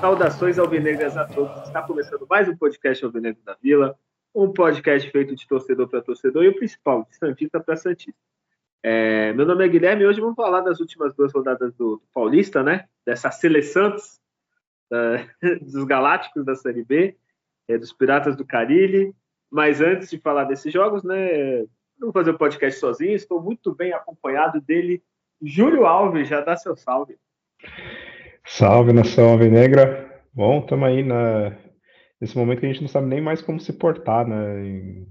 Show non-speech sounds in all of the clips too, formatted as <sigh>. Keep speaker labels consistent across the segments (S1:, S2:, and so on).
S1: Saudações alvinegras a todos. Está começando mais um podcast Alvinegro da Vila, um podcast feito de torcedor para torcedor e o principal, de Santista para Santista. É, meu nome é Guilherme e hoje vamos falar das últimas duas rodadas do, do Paulista, né? Dessa seleção <laughs> dos Galácticos da Série B, é, dos Piratas do Carilli. Mas antes de falar desses jogos, né? Não vou fazer o podcast sozinho, estou muito bem acompanhado dele, Júlio Alves, já dá seu salve.
S2: Salve, nação alvinegra. Bom, estamos aí na... nesse momento que a gente não sabe nem mais como se portar, né? Em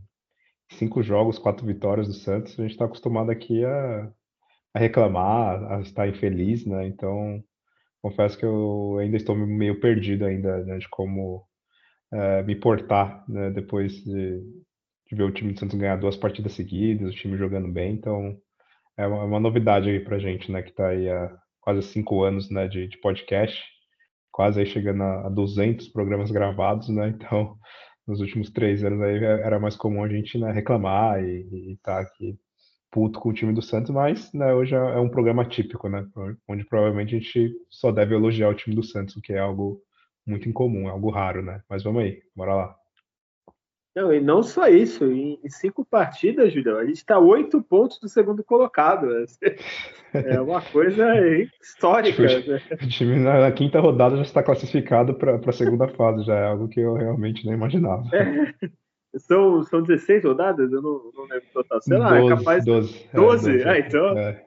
S2: cinco jogos, quatro vitórias do Santos, a gente está acostumado aqui a... a, reclamar, a estar infeliz, né? Então, confesso que eu ainda estou meio perdido ainda né, de como é, me portar, né? Depois de... de, ver o time do Santos ganhar duas partidas seguidas, o time jogando bem, então é uma, uma novidade aí pra gente, né? Que está aí a quase cinco anos né, de, de podcast, quase aí chegando a, a 200 programas gravados, né? Então, nos últimos três anos aí era mais comum a gente né, reclamar e estar tá aqui puto com o time do Santos, mas né, hoje é um programa típico, né? Onde provavelmente a gente só deve elogiar o time do Santos, o que é algo muito incomum, é algo raro, né? Mas vamos aí, bora lá.
S1: Não, e não só isso, em, cinco partidas, Julião, a gente está oito pontos do segundo colocado. <laughs> É uma coisa histórica.
S2: Tipo, né? O time na, quinta rodada já está classificado para a segunda fase, já é algo que eu realmente não imaginava.
S1: É. São, são 16 rodadas? Eu não, não lembro total. Sei lá, 12, é capaz. 12. 12? É, 12 ah, então. É.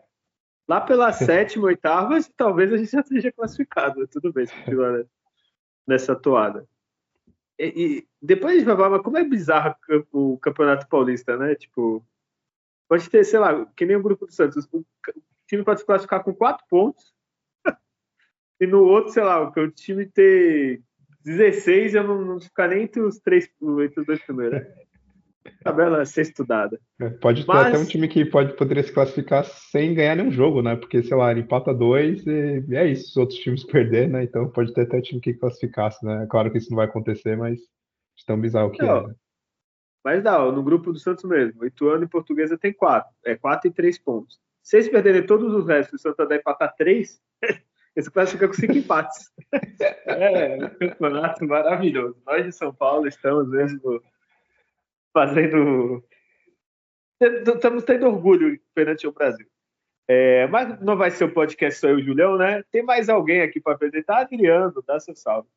S1: Lá pela sétima, oitava, talvez a gente já esteja classificado. Tudo bem, se continuar nessa toada. E, depois a gente vai falar, mas como é bizarro o Campeonato Paulista, né? Tipo, pode ter, sei lá, que nem o grupo do Santos. O time pode se classificar com quatro pontos. <laughs> e no outro, sei lá, o time ter 16 eu não, não ficar nem entre os três, entre os dois primeiros. Tabela a ser estudada.
S2: É, pode ter Mas... até um time que pode, poderia se classificar sem ganhar nenhum jogo, né? Porque, sei lá, ele empata dois e é isso, os outros times <laughs> perder, né? Então pode ter até time que classificasse, né? Claro que isso não vai acontecer, mas de tão bizarro que não, é. Né?
S1: Mas dá, no grupo do Santos mesmo, o Ituano e Portuguesa tem quatro. É quatro e três pontos. Se eles perderem todos os restos, o Santos vai empatar três, <laughs> eles classificam com cinco empates. <laughs> é, um campeonato maravilhoso. Nós de São Paulo estamos mesmo fazendo. Estamos tendo orgulho perante o Brasil. É, mas não vai ser o podcast só eu e o Julião, né? Tem mais alguém aqui para apresentar? Adriano, dá seu salve.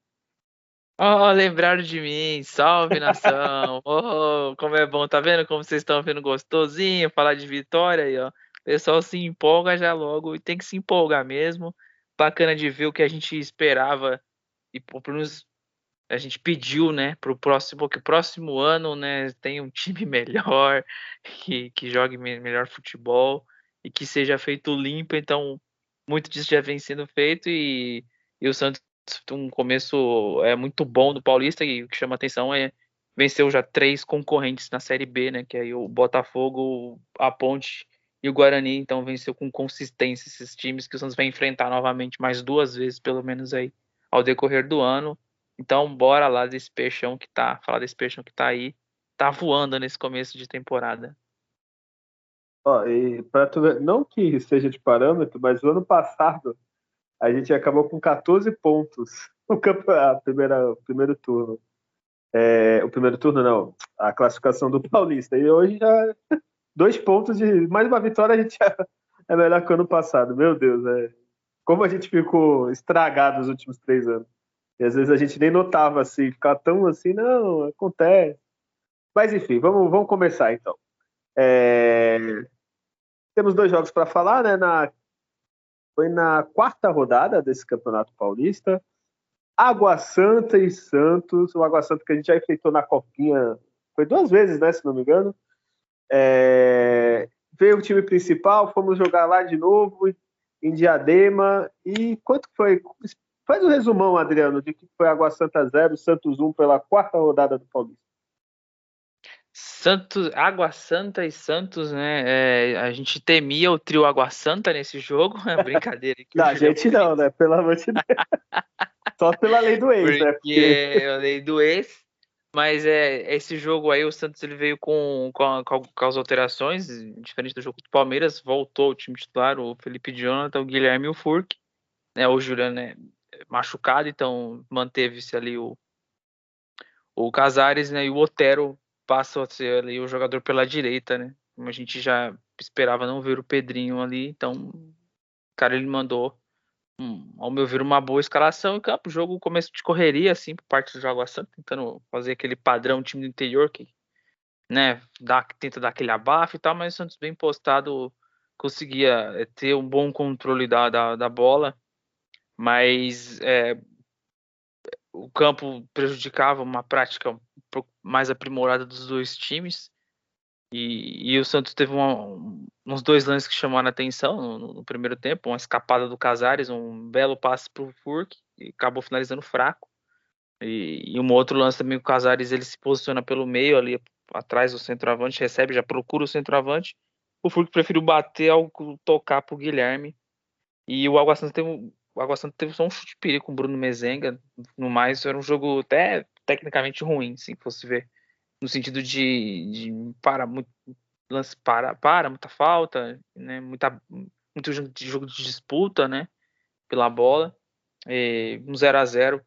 S3: Oh, lembraram de mim. Salve, nação. <laughs> oh, como é bom, tá vendo como vocês estão vendo gostosinho falar de vitória aí, ó. O pessoal se empolga já logo e tem que se empolgar mesmo. Bacana de ver o que a gente esperava e pelo menos a gente pediu, né, para o próximo, que o próximo ano, né, tenha um time <laughs> melhor, que, que jogue melhor futebol e que seja feito limpo. Então, muito disso já vem sendo feito e, e o Santos um começo é muito bom do Paulista e o que chama atenção é venceu já três concorrentes na Série B, né, que é o Botafogo, a Ponte e o Guarani. Então, venceu com consistência esses times que o Santos vai enfrentar novamente mais duas vezes, pelo menos aí ao decorrer do ano. Então, bora lá desse peixão que tá, falar desse peixão que tá aí, tá voando nesse começo de temporada.
S1: Ó, e para tu ver, não que seja de parâmetro, mas o ano passado a gente acabou com 14 pontos no campeonato, primeira, primeiro turno. É, o primeiro turno não, a classificação do Paulista. E hoje já <laughs> dois pontos de mais uma vitória a gente já é melhor que o ano passado. Meu Deus, é como a gente ficou estragado nos últimos três anos. E às vezes a gente nem notava assim, ficar tão assim, não, acontece. Mas enfim, vamos, vamos começar então. É... Temos dois jogos para falar, né? Na... Foi na quarta rodada desse Campeonato Paulista. Água Santa e Santos. O Água Santa que a gente já enfrentou na Copinha, foi duas vezes, né? Se não me engano. É... Veio o time principal, fomos jogar lá de novo, em Diadema. E quanto foi? Faz um resumão, Adriano, de que foi Água Santa 0, Santos 1 pela quarta rodada do Paulista.
S3: Santos, Água Santa e Santos, né? É, a gente temia o trio Água Santa nesse jogo. É brincadeira.
S1: não, <laughs> a gente não, né? Pelo amor de Deus. <laughs> Só pela lei do ex,
S3: Porque
S1: né?
S3: Porque a lei do ex. Mas é esse jogo aí, o Santos ele veio com, com, com as alterações, diferente do jogo do Palmeiras, voltou o time titular, o Felipe Jonathan, o Guilherme e o Furk. Né, o Juliano né, machucado, então manteve-se ali o, o Casares né, e o Otero passa a ser ali o jogador pela direita, né? Como a gente já esperava não ver o Pedrinho ali, então o cara ele mandou ao meu ver, uma boa escalação em campo. Jogo começo de correria, assim, por parte do Água Santa, tentando fazer aquele padrão time do interior que, né, dá, tenta dar aquele abafo e tal, mas o Santos bem postado conseguia eh, ter um bom controle da, da, da bola, mas é, o campo prejudicava uma prática mais aprimorada dos dois times. E, e o Santos teve uma, uns dois lances que chamaram a atenção no, no, primeiro tempo, uma escapada do Casares, um belo passe para o Furk, e acabou finalizando fraco. E, e um outro lance também, o Casares ele se posiciona pelo meio ali atrás do centroavante, recebe, já procura o centroavante. O Furk preferiu bater ao tocar para o Guilherme. E o Água Santa teve, o Água Santa teve só um chute de perigo com o Bruno Mezenga. No mais, era um jogo até tecnicamente ruim, se fosse ver. No sentido de, de para muito lance para para muita falta, né, muita muito jogo de, jogo de disputa, né, pela bola, e um 0 a 0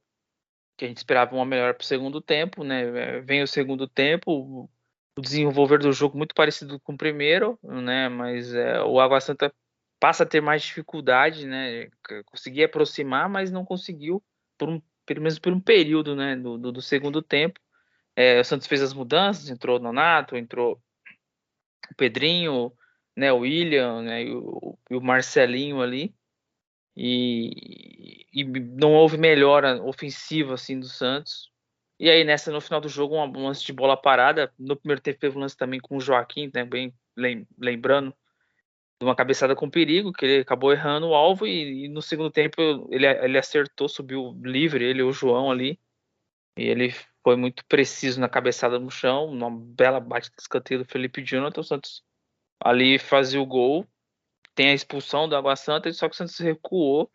S3: que a gente esperava uma melhor para o segundo tempo, né, vem o segundo tempo, o desenvolver do jogo muito parecido com o primeiro, né, mas é, o Água Santa passa a ter mais dificuldade, né, conseguia aproximar, mas não conseguiu por um pelo menos por um período, né, do, do, do segundo tempo é, o Santos fez as mudanças, entrou o Nonato, entrou o Pedrinho, né, o William, né, e o, e o Marcelinho ali. E, e, não houve melhora ofensiva assim do Santos. E aí nessa no final do jogo um lance de bola parada. No primeiro tempo teve um lance também com o Joaquim, né, bem lembrando uma cabeçada com perigo que ele acabou errando o alvo e, e no segundo tempo ele, ele acertou, subiu livre ele o João ali. E ele foi muito preciso na cabeçada no chão, uma bela bate de escanteio do Felipe Jonathan, o Santos ali fazia o gol, tem a expulsão do Água Santa, só que o Santos recuou,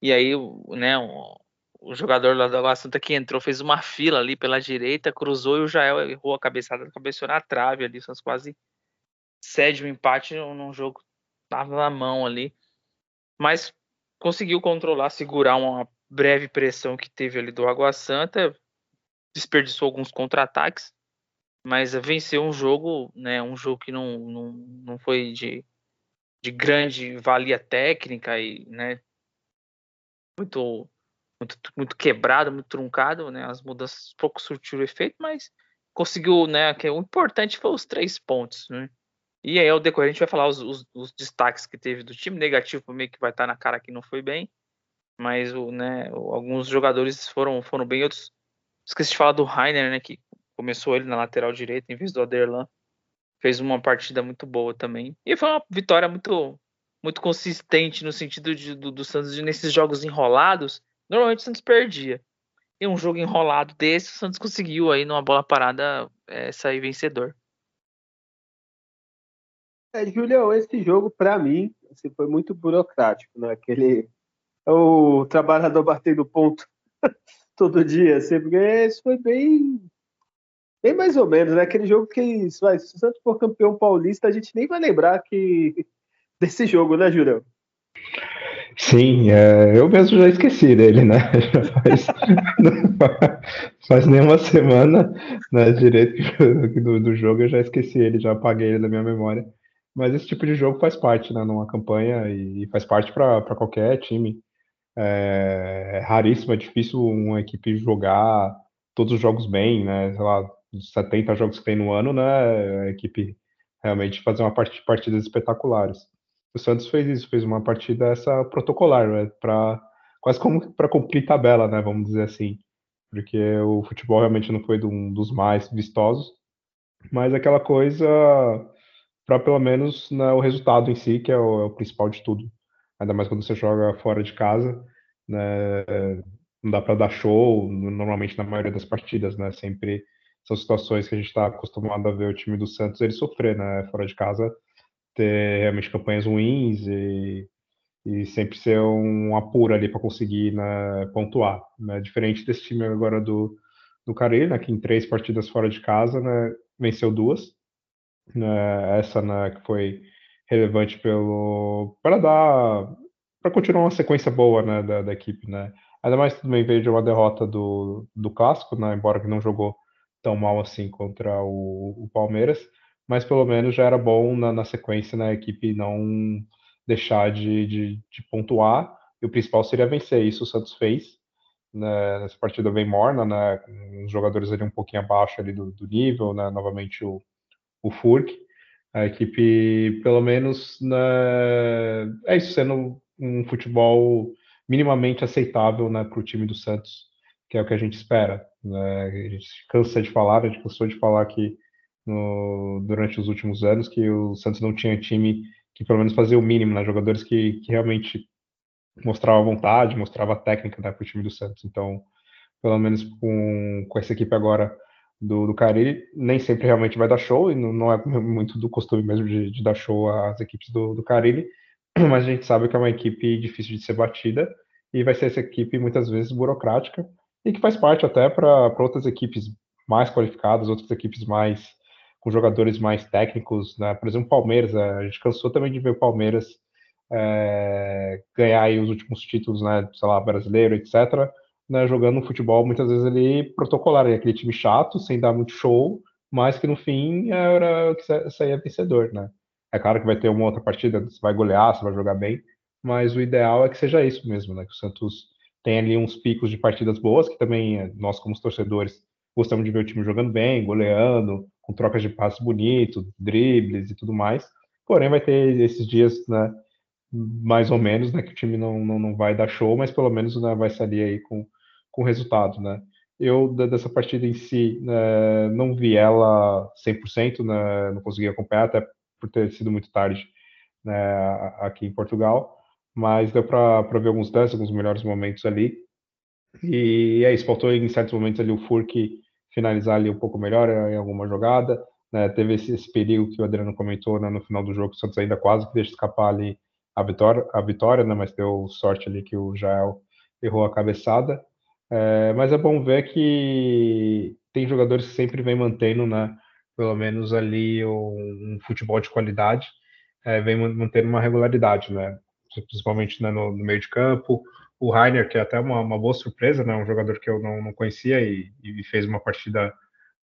S3: e aí, né, o, o jogador lá do Água Santa que entrou fez uma fila ali pela direita, cruzou e o Jael errou a cabeçada, cabeçou na trave ali, o Santos quase cede o um empate num jogo tava na mão ali, mas conseguiu controlar, segurar uma breve pressão que teve ali do Água Santa, desperdiçou alguns contra-ataques, mas venceu um jogo, né, um jogo que não, não, não foi de, de grande valia técnica e, né, muito, muito, muito quebrado, muito truncado, né, as mudanças pouco surtiram efeito, mas conseguiu, né, que o importante foi os três pontos, né, e aí ao decorrer a gente vai falar os, os, os destaques que teve do time, negativo meio que vai estar na cara que não foi bem, mas o, né, alguns jogadores foram, foram bem, outros Esqueci de falar do Rainer, né? Que começou ele na lateral direita em vez do Aderlan. Fez uma partida muito boa também. E foi uma vitória muito muito consistente no sentido de, do, do Santos nesses jogos enrolados. Normalmente o Santos perdia. E um jogo enrolado desse, o Santos conseguiu aí numa bola parada é, sair vencedor.
S1: É, Julião, esse jogo para mim assim, foi muito burocrático, né? Aquele o trabalhador batendo ponto <laughs> todo dia, assim, porque isso foi bem. Bem mais ou menos, né? Aquele jogo que, vai, se o Santos for campeão paulista, a gente nem vai lembrar que <laughs> desse jogo, né, Julião?
S2: Sim, é, eu mesmo já esqueci dele, né? <laughs> Já faz, nem uma semana né, direito do, do jogo, eu já esqueci ele, já apaguei ele da minha memória. Mas esse tipo de jogo faz parte, né, numa campanha e faz parte para qualquer time. É, é raríssimo, é difícil uma equipe jogar todos os jogos bem, né? Sei lá, 70 jogos que tem no ano, né? A equipe realmente fazer uma part partidas espetaculares. O Santos fez isso, fez uma partida essa protocolar, né? Para quase como para cumprir tabela, né? Vamos dizer assim, porque o futebol realmente não foi um dos mais vistosos, mas aquela coisa para pelo menos né, o resultado em si que é o, é o principal de tudo ainda mais quando você joga fora de casa, né? Não dá para dar show, normalmente na maioria das partidas, né? Sempre são situações que a gente está acostumado a ver o time do Santos ele sofrer, né? Fora de casa, ter realmente campanhas ruins e, e sempre ser um apuro ali para conseguir né, pontuar. Né? Diferente desse time agora do, do Carille, né, que em três partidas fora de casa né, venceu duas. Né, essa né, que foi relevante pelo para dar para continuar uma sequência boa né, da, da, equipe, né? Ainda mais também veio de uma derrota do, do clássico, né? Embora que não jogou tão mal assim contra o, o Palmeiras, mas pelo menos já era bom na, na sequência né, a equipe não deixar de, de, de, pontuar. E o principal seria vencer. Isso o Santos fez né, nessa partida bem morna, né? Os jogadores ali um pouquinho abaixo ali do, do nível, né? Novamente o, o Furk a equipe, pelo menos, né, é isso, sendo um futebol minimamente aceitável né, para o time do Santos, que é o que a gente espera. Né? A gente cansa de falar, a gente cansou de falar que no, durante os últimos anos que o Santos não tinha time que pelo menos fazia o mínimo, né? jogadores que, que realmente mostrava vontade, mostrava técnica né, para o time do Santos. Então, pelo menos com, com essa equipe agora do, do Carille, nem sempre realmente vai dar show, e não, não é muito do costume mesmo de, de, dar show às equipes do, do Carille, <clears throat> mas a gente sabe que é uma equipe difícil de ser batida, e vai ser essa equipe muitas vezes burocrática, e que faz parte até para outras equipes mais qualificadas, outras equipes mais com jogadores mais técnicos, né? Por exemplo, o Palmeiras, a gente cansou também de ver o Palmeiras é, ganhar os últimos títulos, né? Sei lá, brasileiro, etc né, jogando um futebol muitas vezes ali protocolar, aquele time chato, sem dar muito show, mas que no fim era que saía vencedor, né? É claro que vai ter uma outra partida, você vai golear, você vai jogar bem, mas o ideal é que seja isso mesmo, né? Que o Santos tem ali uns picos de partidas boas, que também nós, como torcedores, gostamos de ver o time jogando bem, goleando, com trocas de passes bonitos, dribles e tudo mais. Porém, vai ter esses dias, né? Mais ou menos, né? Que o time não, não, não vai dar show, mas pelo menos né, vai sair aí com com resultado, né? Eu, dessa partida em si, né, não vi ela 100%, né, não consegui acompanhar, até por ter sido muito tarde né, aqui em Portugal, mas deu para ver alguns lances, alguns melhores momentos ali. E é isso, faltou em certos momentos ali o Furk finalizar ali um pouco melhor em alguma jogada. Né, teve esse, esse, perigo que o Adriano comentou né, no final do jogo, o Santos ainda quase que deixa escapar ali a vitória, a vitória né, mas deu sorte ali que o Jael errou a cabeçada. É, mas é bom ver que tem jogadores que sempre vem mantendo, né, pelo menos ali um, um futebol de qualidade, é, vem mantendo uma regularidade, né, principalmente né, no, no, meio de campo. O Rainer, que é até uma, uma boa surpresa, né, um jogador que eu não, não conhecia e, e, fez uma partida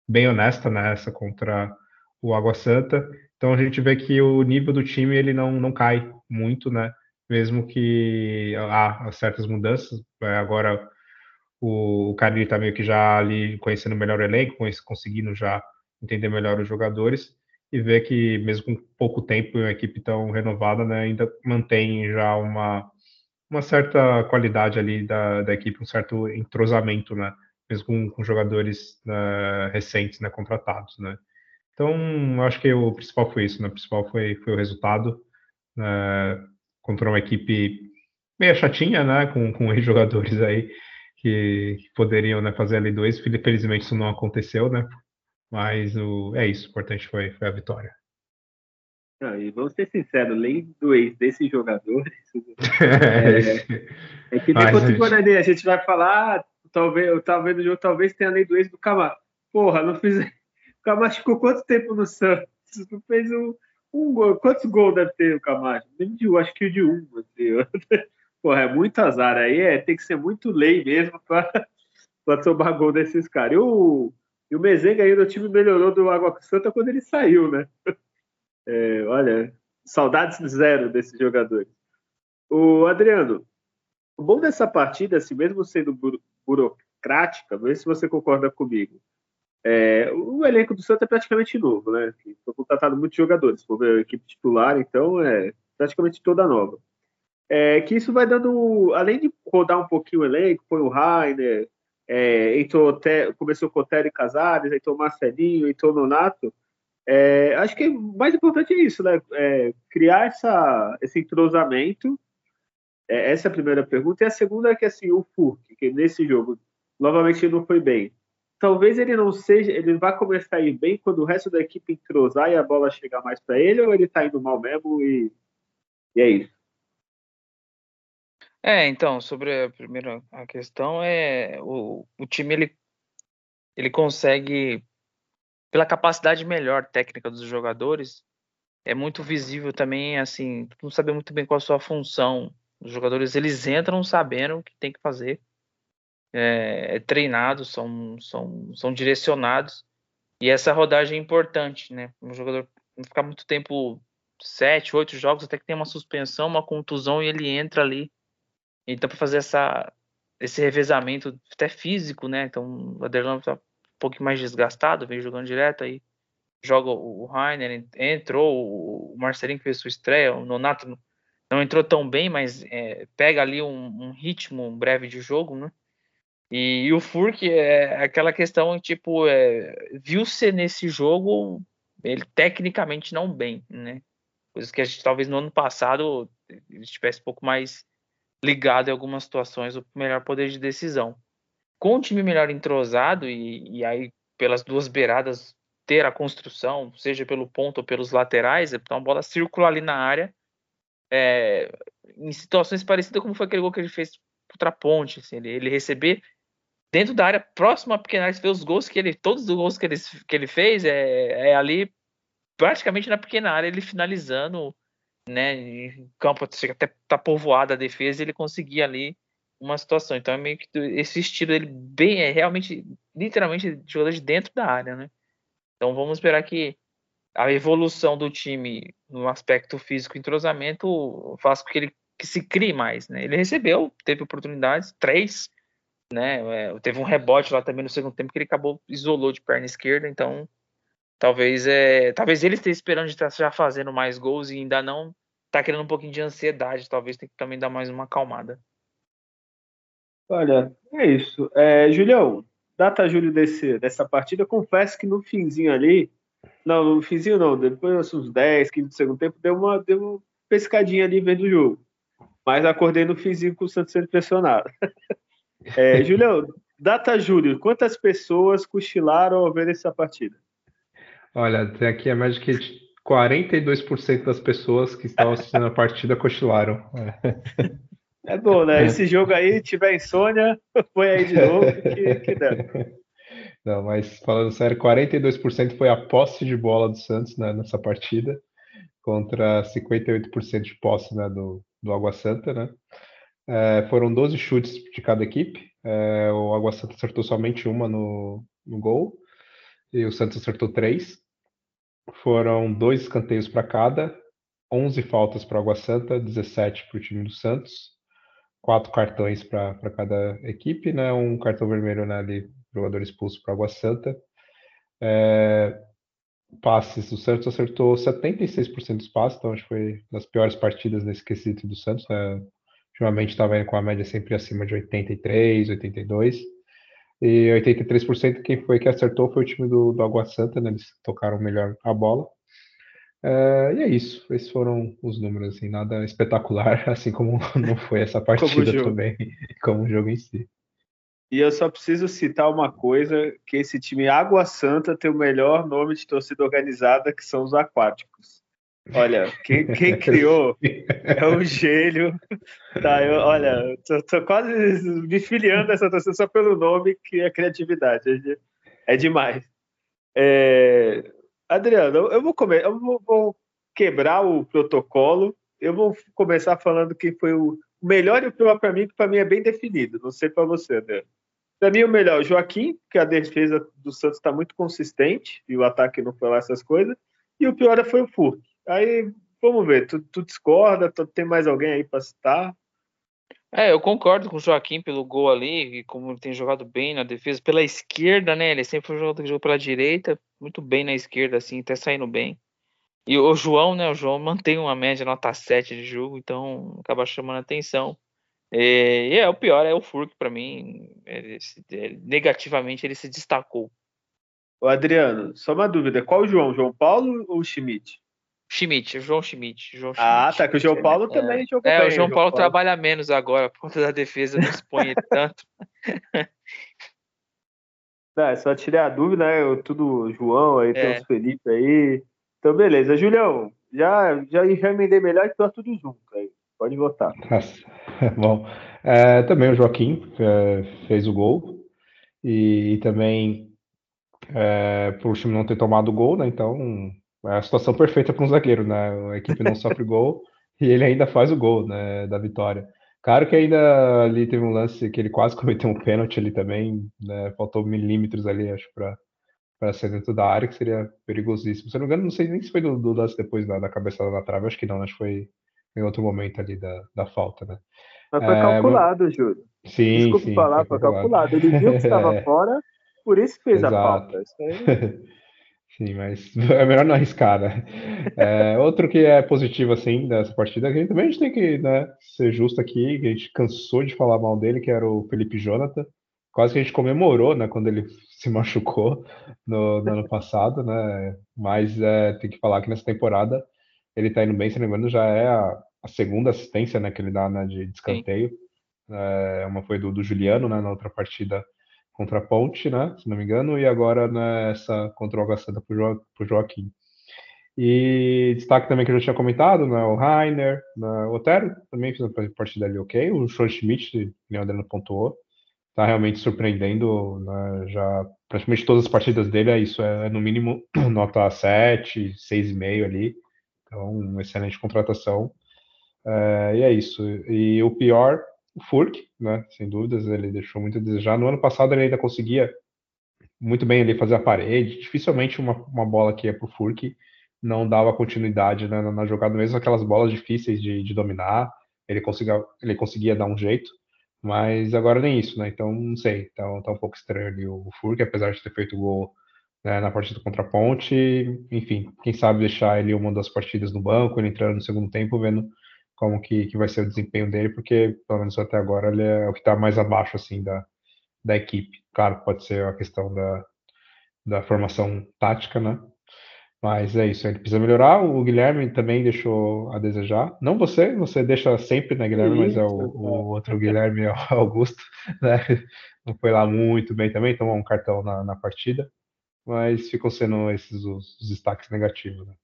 S2: bem honesta nessa né, contra o Água Santa. Então a gente vê que o nível do time ele não, não cai muito, né, mesmo que há certas mudanças. É, agora o, o Carille está meio que já ali conhecendo melhor o elenco, conseguindo já entender melhor os jogadores e ver que mesmo com pouco tempo a equipe tão renovada, né, ainda mantém já uma, uma certa qualidade ali da, da equipe, um certo entrosamento, né, mesmo com, com jogadores né, recentes, né, contratados, né. Então, acho que o principal foi isso, né, o principal foi, foi o resultado, né, contra uma equipe meio chatinha, né, com, com <laughs> jogadores aí que, que poderiam né, fazer ali dois. Felizmente isso não aconteceu, né? Mas o, é isso, o importante foi, foi a vitória.
S1: Não, e vamos ser sinceros, além do ex desses jogadores, <laughs> é, é que nem contra o Guarani, a gente vai falar, talvez, talvez no jogo, talvez tenha além do ex do Camacho. Porra, não fiz. <laughs> O Camacho ficou quanto tempo no Santos? Não fez um, um gol. Quantos gols deve ter o Camacho? De acho que de um. Assim. <laughs> Porra, é muito azar. Aí é, tem que ser muito lei mesmo para <laughs> tomar gol desses caras. E o, e o Mezenga ainda, o time melhorou do Água Santa quando ele saiu, né? <laughs> É, olha, saudades zero desses jogadores. O Adriano, o bom dessa partida, assim, mesmo sendo buro burocrática, vê se você concorda comigo. É, o elenco do Santos é praticamente novo, né? Foi contratado muitos jogadores, ver a equipe titular, então é praticamente toda nova é, que isso vai dando, além de rodar um pouquinho o elenco, foi o Rainer, é, entrou, começou com o Terry Casares, entrou o Marcelinho, entrou o Nonato, é, acho que o mais importante é isso, né? É, criar essa, esse entrosamento. É, essa é a primeira pergunta. E a segunda é que assim, o Furk, que nesse jogo novamente não foi bem. Talvez ele não seja, ele vai começar a ir bem quando o resto da equipe entrosar e a bola chegar mais para ele, ou ele tá indo mal mesmo e, e é isso?
S3: É, então, sobre a primeira a questão, é o, o time ele, ele consegue, pela capacidade melhor técnica dos jogadores, é muito visível também, assim, não saber muito bem qual a sua função. Os jogadores, eles entram sabendo o que tem que fazer, é, é treinados, são, são, são direcionados, e essa rodagem é importante, né? Um jogador não ficar muito tempo, sete, oito jogos, até que tem uma suspensão, uma contusão, e ele entra ali então, para fazer essa, esse revezamento até físico, né? Então, o Aderlan tá um pouquinho mais desgastado, vem jogando direto aí. Joga o Rainer, entrou o Marcelinho que fez sua estreia, o Nonato não entrou tão bem, mas é, pega ali um, um, ritmo breve de jogo, né? E, e o Furk é aquela questão, tipo, é, viu-se nesse jogo ele tecnicamente não bem, né? Coisas que a gente talvez no ano passado ele estivesse um pouco mais ligado em algumas situações o melhor poder de decisão. Com o time melhor entrosado e, e aí pelas duas beiradas ter a construção, seja pelo ponto ou pelos laterais, então a bola circula ali na área, é, em situações parecidas como foi aquele gol que ele fez contra a ponte, assim, ele, ele, receber dentro da área próxima à pequena área, você vê os gols que ele, todos os gols que ele, que ele fez é, é ali praticamente na pequena área, ele finalizando né, o campo até tá povoado a defesa, ele conseguia ali uma situação. Então é meio que esse estilo dele bem é realmente literalmente jogador de dentro da área, né? Então vamos esperar que a evolução do time no aspecto físico entrosamento faça com que ele que se crie mais, né? Ele recebeu, teve oportunidades, três, né? É, teve um rebote lá também no segundo tempo que ele acabou isolou de perna esquerda, então Talvez é, talvez ele esteja esperando de estar já fazendo mais gols e ainda não está criando um pouquinho de ansiedade. Talvez tenha que também dar mais uma acalmada.
S1: Olha, é isso. É, Julião, data Júlio desse, dessa partida, confesso que no finzinho ali, não, no finzinho não, depois uns 10, 15 do segundo tempo, deu uma, deu uma pescadinha ali vendo o jogo. Mas acordei no finzinho com o Santos sendo pressionado. <laughs> é, Julião, data Júlio, quantas pessoas cochilaram ao ver essa partida?
S2: Olha, tem aqui a média que 42% das pessoas que estavam assistindo a partida cochilaram.
S1: É bom, né? Esse jogo aí, tiver insônia, põe aí de novo que, que dá.
S2: Não, mas falando sério, 42% foi a posse de bola do Santos né, nessa partida, contra 58% de posse né, do, do Água Santa, né? É, foram 12 chutes de cada equipe. É, o Água Santa acertou somente uma no, no gol e o Santos acertou três. Foram dois escanteios para cada, 11 faltas para o Água Santa, 17 para o time do Santos, quatro cartões para cada equipe, né? Um cartão vermelho né, ali, jogador expulso para Água Santa. É, passes, o Santos acertou 76% dos passes, então acho que foi das piores partidas nesse quesito do Santos. Né? Ultimamente estava indo com a média sempre acima de 83, 82. E 83% quem foi que acertou foi o time do, do Água Santa, né? Eles tocaram melhor a bola. É, e é isso. Esses foram os números, assim, nada espetacular, <laughs> assim como <laughs> não foi essa partida como também, <laughs> como o jogo em si.
S1: E eu só preciso citar uma coisa, que esse time Água Santa tem o melhor nome de torcida organizada, que são os aquáticos. Olha, quem, quem <laughs> criou <laughs> é o gênio. Tá, eu, olha, tô, tô, quase me filiando essa torcida só pelo nome, que é criatividade. É, é demais. É, Adriano, eu vou, comer, eu vou, vou quebrar o protocolo. Eu vou começar falando que foi o melhor e o pior para mim, que para mim é bem definido. Não sei para você, Adriano. Para mim, o melhor, o Joaquim, que a defesa do Santos está muito consistente e o ataque não foi lá essas coisas. E o pior foi o Furk. Aí, vamos ver, tu, tu discorda? Tu, tem mais alguém aí para citar?
S3: É, eu concordo com o Joaquim pelo gol ali, como ele tem jogado bem na defesa, pela esquerda, né? Ele sempre foi um jogador que jogou pela direita, muito bem na esquerda, assim, até saindo bem. E o João, né? O João mantém uma média nota 7 de jogo, então acaba chamando atenção. E, e é o pior é o Furk para mim. Ele, ele, negativamente ele se destacou.
S1: O Adriano, só uma dúvida: qual o João? João Paulo ou Schmidt?
S3: Schmidt, João Schmidt. João
S1: ah, tá, que o João Paulo é, também jogou
S3: é,
S1: bem.
S3: É, o João, João Paulo, Paulo, trabalha menos agora, por conta da defesa, não expõe <laughs> tanto.
S1: Não, é só tirar a dúvida, né? Eu, tudo João, aí é. tem os Felipe aí. Então, beleza. Julião, já, já, já emendei melhor que tá tudo junto aí. Pode votar. <laughs>
S2: Bom, é, também o Joaquim é, fez o gol. E, e também é, por o time não ter tomado o gol, né? Então é a situação perfeita para um zagueiro, né? A equipe não sofre gol e ele ainda faz o gol, né? Da vitória. Claro que ainda ali teve um lance que ele quase <laughs> cometeu um pênalti ali também, né? Faltou milímetros ali, acho, para ser dentro da área, que seria perigosíssimo. Se eu não me engano, não sei nem se foi do, do lance depois da, da cabeçada na trave, acho que não, acho que foi em outro momento ali da, da falta, né?
S1: Mas foi é, calculado, mas... Júlio.
S2: Sim,
S1: Desculpe
S2: sim,
S1: falar, foi calculado. calculado. Ele viu que estava <laughs> é. fora, por isso fez
S2: Exato.
S1: a falta. Aí... <laughs>
S2: sim, mas <laughs> é melhor não arriscar, né? É, outro que é positivo, assim, dessa partida, que também a gente tem que né, ser justo aqui, que a gente cansou de falar mal dele, que era o Felipe Jonathan. Quase que a gente comemorou, né, quando ele <laughs> se machucou no, no ano passado, né? Mas é, tem que falar que nessa temporada ele tá indo bem, se engano, já é a, a segunda assistência né, que ele dá né, de, de escanteio. É, uma foi do, do, Juliano, né, na outra partida contra a Ponte, né, se não me engano, e agora nessa contra o jo, por Joaquim. E destaque também que eu já tinha comentado, né, o Rainer, né, o Otero também fez uma partida ali ok, o Schmidt, que o Adriano pontuou, tá realmente surpreendendo, né, já praticamente todas as partidas dele é isso, é, é no mínimo <clears throat> nota 7, 6,5 ali, então uma excelente contratação, é, e é isso. E o pior, o Furk, né? Sem dúvidas, ele deixou muito a desejar. No ano passado ele ainda conseguia muito bem ali fazer a parede. Dificilmente uma, uma bola que ia para o Furk não dava continuidade né, na, na, jogada, mesmo aquelas bolas difíceis de, de, dominar, ele conseguia, ele conseguia dar um jeito, mas agora nem isso, né? Então não sei, tá, tá um pouco estranho ali o, o Furk, apesar de ter feito gol né, na partida contra a Ponte, enfim, quem sabe deixar ele uma das partidas no banco, ele entrando no segundo tempo, vendo como que, que vai ser o desempenho dele, porque pelo menos até agora ele é o que está mais abaixo assim da, da equipe. Claro, pode ser a questão da, da formação tática, né? Mas é isso, ele precisa melhorar. O Guilherme também deixou a desejar. Não você, você deixa sempre, né, Guilherme? Mas é o, o, outro Guilherme <laughs> Augusto, né? Não foi lá muito bem também, tomou um cartão na, na partida. Mas ficam sendo esses os, os destaques negativos, né?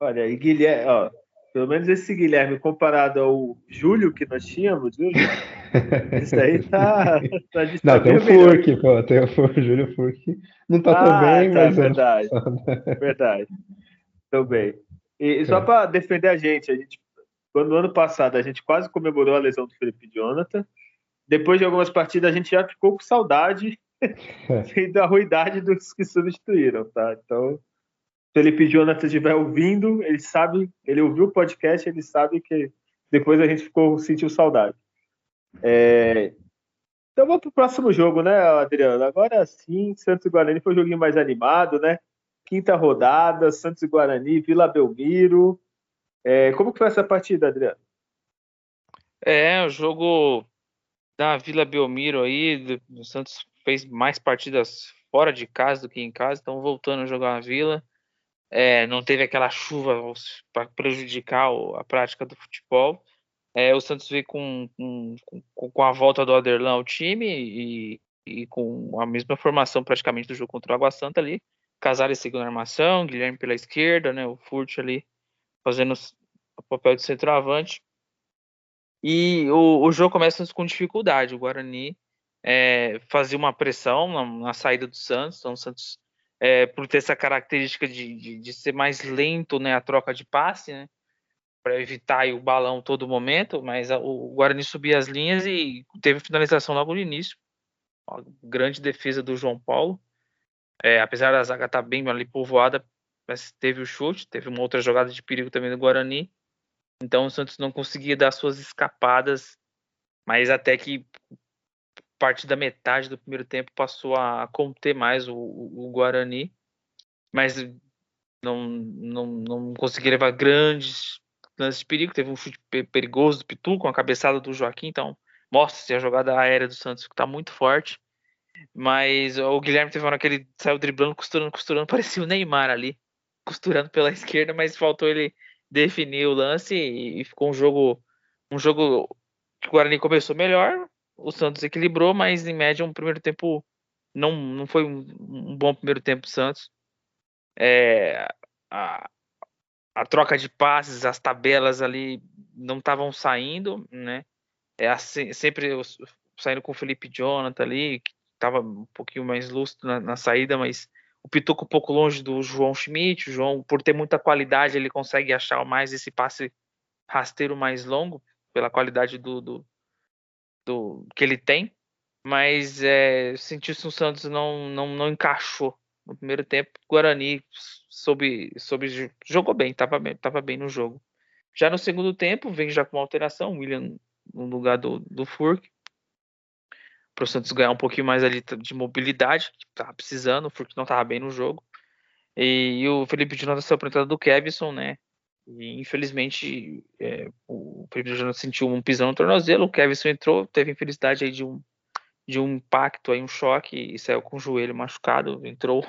S1: Olha, e Guilherme, ó, pelo menos esse Guilherme, comparado ao Júlio que nós tínhamos, Júlio, isso aí tá. <laughs> tá
S2: não, tem o Furk, pô, tem o Furk, Júlio Furk. Não tá ah, tão bem,
S1: tá,
S2: mas.
S1: É verdade. É <laughs> verdade. Tão bem. E só é. para defender a gente, a gente, quando no ano passado a gente quase comemorou a lesão do Felipe Jonathan, depois de algumas partidas a gente já ficou com saudade é. <laughs> da ruidade dos que substituíram, tá? Então Felipe Jonathan estiver ouvindo, ele sabe, ele ouviu o podcast, ele sabe que depois a gente ficou sentiu saudade. É... Então vamos para o próximo jogo, né, Adriano? Agora sim, Santos e Guarani foi um joguinho mais animado, né? Quinta rodada, Santos e Guarani, Vila Belmiro. É... Como que foi essa partida, Adriano?
S3: É, o jogo da Vila Belmiro aí, o Santos fez mais partidas fora de casa do que em casa, estão voltando a jogar na Vila é, não teve aquela chuva para prejudicar a prática do futebol. É, o Santos veio com, com, com, a volta do Aderlan ao time e, e, com a mesma formação praticamente do jogo contra o Água Santa ali. Casares segunda armação, Guilherme pela esquerda, né, o Furt ali fazendo o papel de centroavante. E o, o jogo começa com dificuldade. O Guarani é, fazia uma pressão na, na, saída do Santos, então o Santos é, por ter essa característica de, de, de, ser mais lento né, a troca de passe, né, para evitar o balão todo momento, mas a, o Guarani subia as linhas e teve finalização logo no início. Uma grande defesa do João Paulo. É, apesar da zaga estar tá bem ali povoada, mas teve o chute, teve uma outra jogada de perigo também do Guarani. Então o Santos não conseguia dar suas escapadas, mas até que partir da metade do primeiro tempo passou a conter mais o, o Guarani, mas não, não, não conseguia levar grandes lances de perigo. Teve um chute perigoso do Pitu com a cabeçada do Joaquim, então mostra-se a jogada aérea do Santos que está muito forte. Mas o Guilherme teve uma hora que ele saiu driblando, costurando, costurando, <laughs> parecia o Neymar ali, costurando pela esquerda, mas faltou ele definir o lance e, e ficou um jogo um jogo que o Guarani começou melhor, o Santos equilibrou, mas em média um primeiro tempo não, não foi um, um bom primeiro tempo do Santos. É, a, a troca de passes, as tabelas ali não estavam saindo, né? É assim, sempre saindo com o Felipe Jonathan ali, que estava um pouquinho mais lúcido na, na, saída, mas o Pituco um pouco longe do João Schmidt. O João, por ter muita qualidade, ele consegue achar mais esse passe rasteiro mais longo, pela qualidade do, do, do que ele tem. Mas é, senti-se o Santos não, não, não encaixou no primeiro tempo. Guarani soube, soube, jogou bem, estava bem, tava bem no jogo. Já no segundo tempo, vem já com uma alteração, William no lugar do, do Furk. Para o Santos ganhar um pouquinho mais ali de mobilidade, que tava precisando, o Furk não estava bem no jogo. E, e o Felipe Jonathan saiu para entrada do Kevson, né? E infelizmente é, o Felipe Jonathan sentiu um pisão no tornozelo, o Kevson entrou, teve infelicidade aí de um de um impacto aí, um choque, e saiu com o joelho machucado. Entrou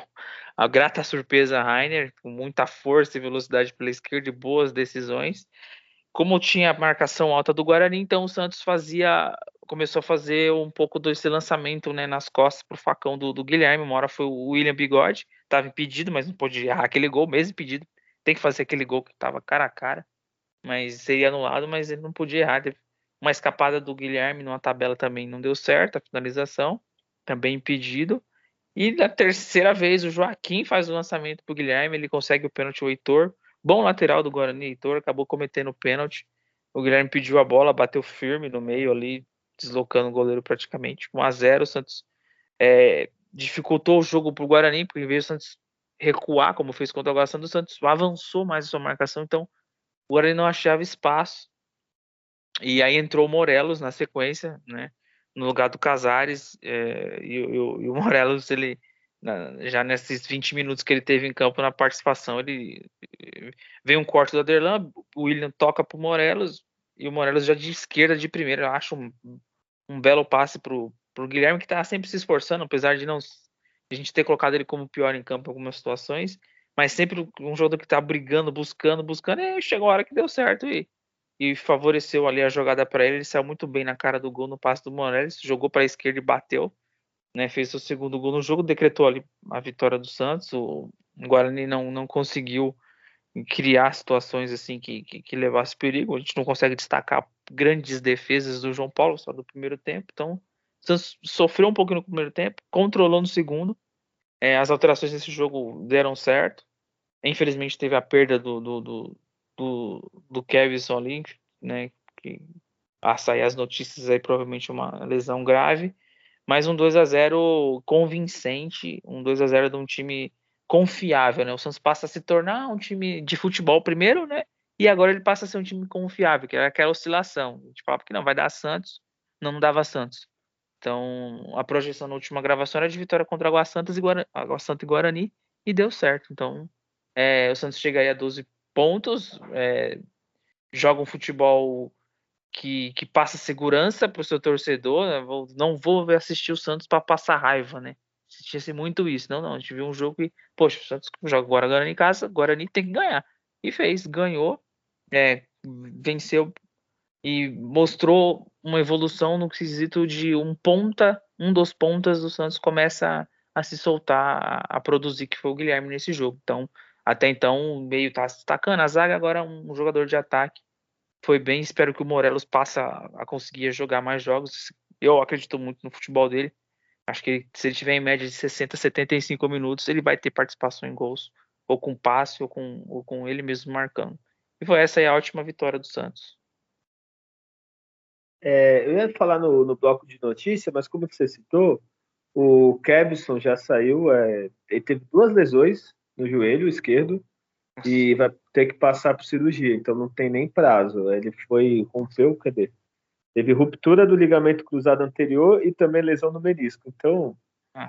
S3: a grata surpresa Rainer, com muita força e velocidade pela esquerda e boas decisões. Como tinha a marcação alta do Guarani, então o Santos fazia, começou a fazer um pouco desse lançamento né, nas costas para o facão do, do, Guilherme. Uma hora foi o William Bigode, estava impedido, mas não pôde errar aquele gol, mesmo impedido. Tem que fazer aquele gol que estava cara a cara, mas seria anulado, mas ele não podia errar. Uma escapada do Guilherme numa tabela também não deu certo, a finalização, também impedido. E na terceira vez o Joaquim faz o lançamento para o Guilherme, ele consegue o pênalti o Heitor. Bom lateral do Guarani, Heitor acabou cometendo o pênalti. O Guilherme pediu a bola, bateu firme no meio ali, deslocando o goleiro praticamente. 1 a 0 o Santos é, dificultou o jogo para o Guarani, porque em vez do Santos recuar, como fez contra o Água Santa, o Santos avançou mais a sua marcação, então o Guarani não achava espaço e aí entrou o Morelos na sequência, né? No lugar do Casares. É, e, e, e, o Morelos, ele, já nesses 20 minutos que ele teve em campo na participação, ele vem um corte do Aderlan, o William toca pro Morelos, e o Morelos já de esquerda de primeira. Eu acho um, um belo passe pro, pro Guilherme, que tá sempre se esforçando, apesar de não a gente ter colocado ele como pior em campo em algumas situações, mas sempre um jogador que tá brigando, buscando, buscando, e chegou a hora que deu certo e e favoreceu ali a jogada para ele. Ele saiu muito bem na cara do gol no passe do Morelos, jogou para a esquerda e bateu, né? Fez o segundo gol no jogo, decretou ali a vitória do Santos. O Guarani não, não conseguiu criar situações assim que, que, que levasse perigo. A gente não consegue destacar grandes defesas do João Paulo só do primeiro tempo. Então, Santos sofreu um pouco no primeiro tempo, controlou no segundo. É, as alterações desse jogo deram certo. Infelizmente teve a perda do, do, do, do, do Kevson ali, né? Que a sair as notícias aí, provavelmente uma lesão grave. Mas um 2 a 0 convincente, um 2 a 0 de um time confiável, né? O Santos passa a se tornar um time de futebol primeiro, né? E agora ele passa a ser um time confiável, que era aquela oscilação. A gente falava que não vai dar Santos, não dava Santos. Então, a projeção na última gravação era de vitória contra Água Santa e Guarani, Santa e Guarani e deu certo. Então, é, o Santos chega aí a 12 pontos, é, joga um futebol que, que passa segurança para o seu torcedor. Né? Vou, não vou assistir o Santos para passar raiva, né? Assistia-se muito isso. Não, não. A gente viu um jogo que, poxa, o Santos joga agora Guarani em casa, Guarani tem que ganhar. E fez, ganhou, é, venceu e mostrou uma evolução no quesito de um ponta, um dos pontas do Santos começa a, a se soltar, a, a, produzir, que foi o Guilherme nesse jogo. Então, até então, meio tá se destacando. A zaga agora é um jogador de ataque. Foi bem, espero que o Morelos passe a conseguir jogar mais jogos. Eu acredito muito no futebol dele. Acho que se ele tiver em média de 60, 75 minutos, ele vai ter participação em gols, ou com passe, ou com, ou com ele mesmo marcando. E foi essa aí a última vitória do Santos.
S1: É, eu ia falar no, no bloco de notícia, mas como você citou, o Kevson já saiu, é, ele teve duas lesões, no joelho esquerdo e vai ter que passar por cirurgia, então não tem nem prazo. Ele foi, rompeu, cadê? Teve ruptura do ligamento cruzado anterior e também lesão no menisco. Então,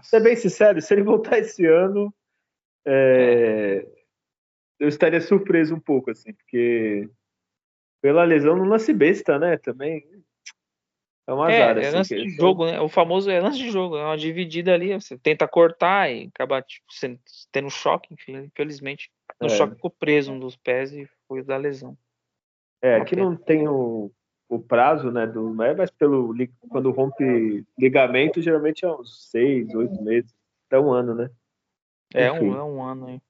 S1: ser bem sincero, se ele voltar esse ano, é... eu estaria surpreso um pouco, assim, porque pela lesão no lance besta, né? Também
S3: é uma é, azar. É, assim, lance de jogo, né? O famoso é lance de jogo, é uma dividida ali, você tenta cortar e acaba tipo, tendo choque, enfim, infelizmente. No é. choque ficou preso um dos pés e foi da lesão.
S1: É, aqui não tem o. o prazo, né? Do, é mais pelo. Quando rompe ligamento, geralmente é uns seis, oito meses. Até um ano, né?
S3: É um, é um ano, hein?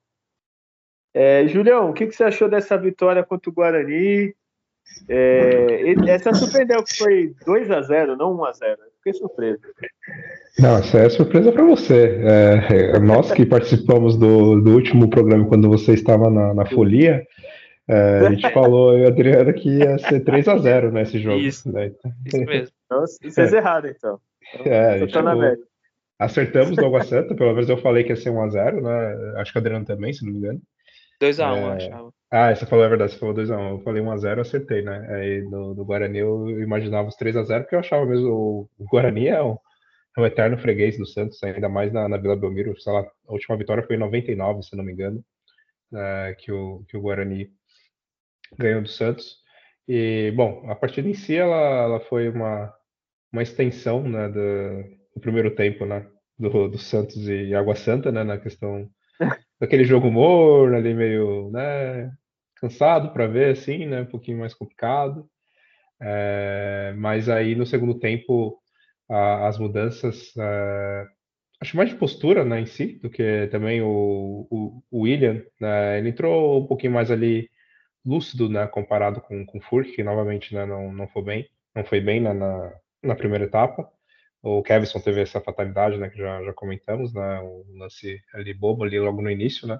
S1: É, Julião, o que, que você achou dessa vitória contra o Guarani? É, essa surpreendeu que foi 2 a 0 não 1 a 0 Fiquei surpreso.
S2: Não, essa é surpresa para você. É, nós que participamos do, do último programa quando você estava na, na Folia, é, a gente <laughs> falou, eu e Adriano, que ia ser 3 a 0 nesse jogo.
S3: Isso,
S2: né?
S3: isso mesmo. <laughs>
S1: Então, vocês é. erraram, então.
S2: É, a gente acertamos do Água Santa, pelo menos eu falei que ia ser 1 a 0 né? Acho que o Adriano também, se não me engano.
S3: 2x1, é... achava.
S2: Ah, você falou a verdade, você falou 2x1. Eu falei 1x0, acertei, né? Aí no, no, Guarani eu imaginava os 3x0, porque eu achava mesmo o, Guarani é um, é um, eterno freguês do Santos, ainda mais na, na Vila Belmiro. Sei lá, a última vitória foi em 99, se não me engano, é, que, o, que o Guarani ganhou do Santos. E, bom, a partida em si, ela, ela foi uma, uma extensão né, do, do primeiro tempo, né? Do, do Santos e Água Santa, né? Na questão <laughs> daquele jogo morno ali meio, né, cansado para ver assim, né, um pouquinho mais complicado. É, mas aí no segundo tempo a, as mudanças, é, acho mais de postura, né, em si, do que também o, o, o William, né, ele entrou um pouquinho mais ali lúcido, né, comparado com, com o Furk, que novamente né, não, não foi bem, não foi bem na, na, na primeira etapa. O Kevson teve essa fatalidade, né, que já, já comentamos, né, um lance ali bobo ali logo no início, né.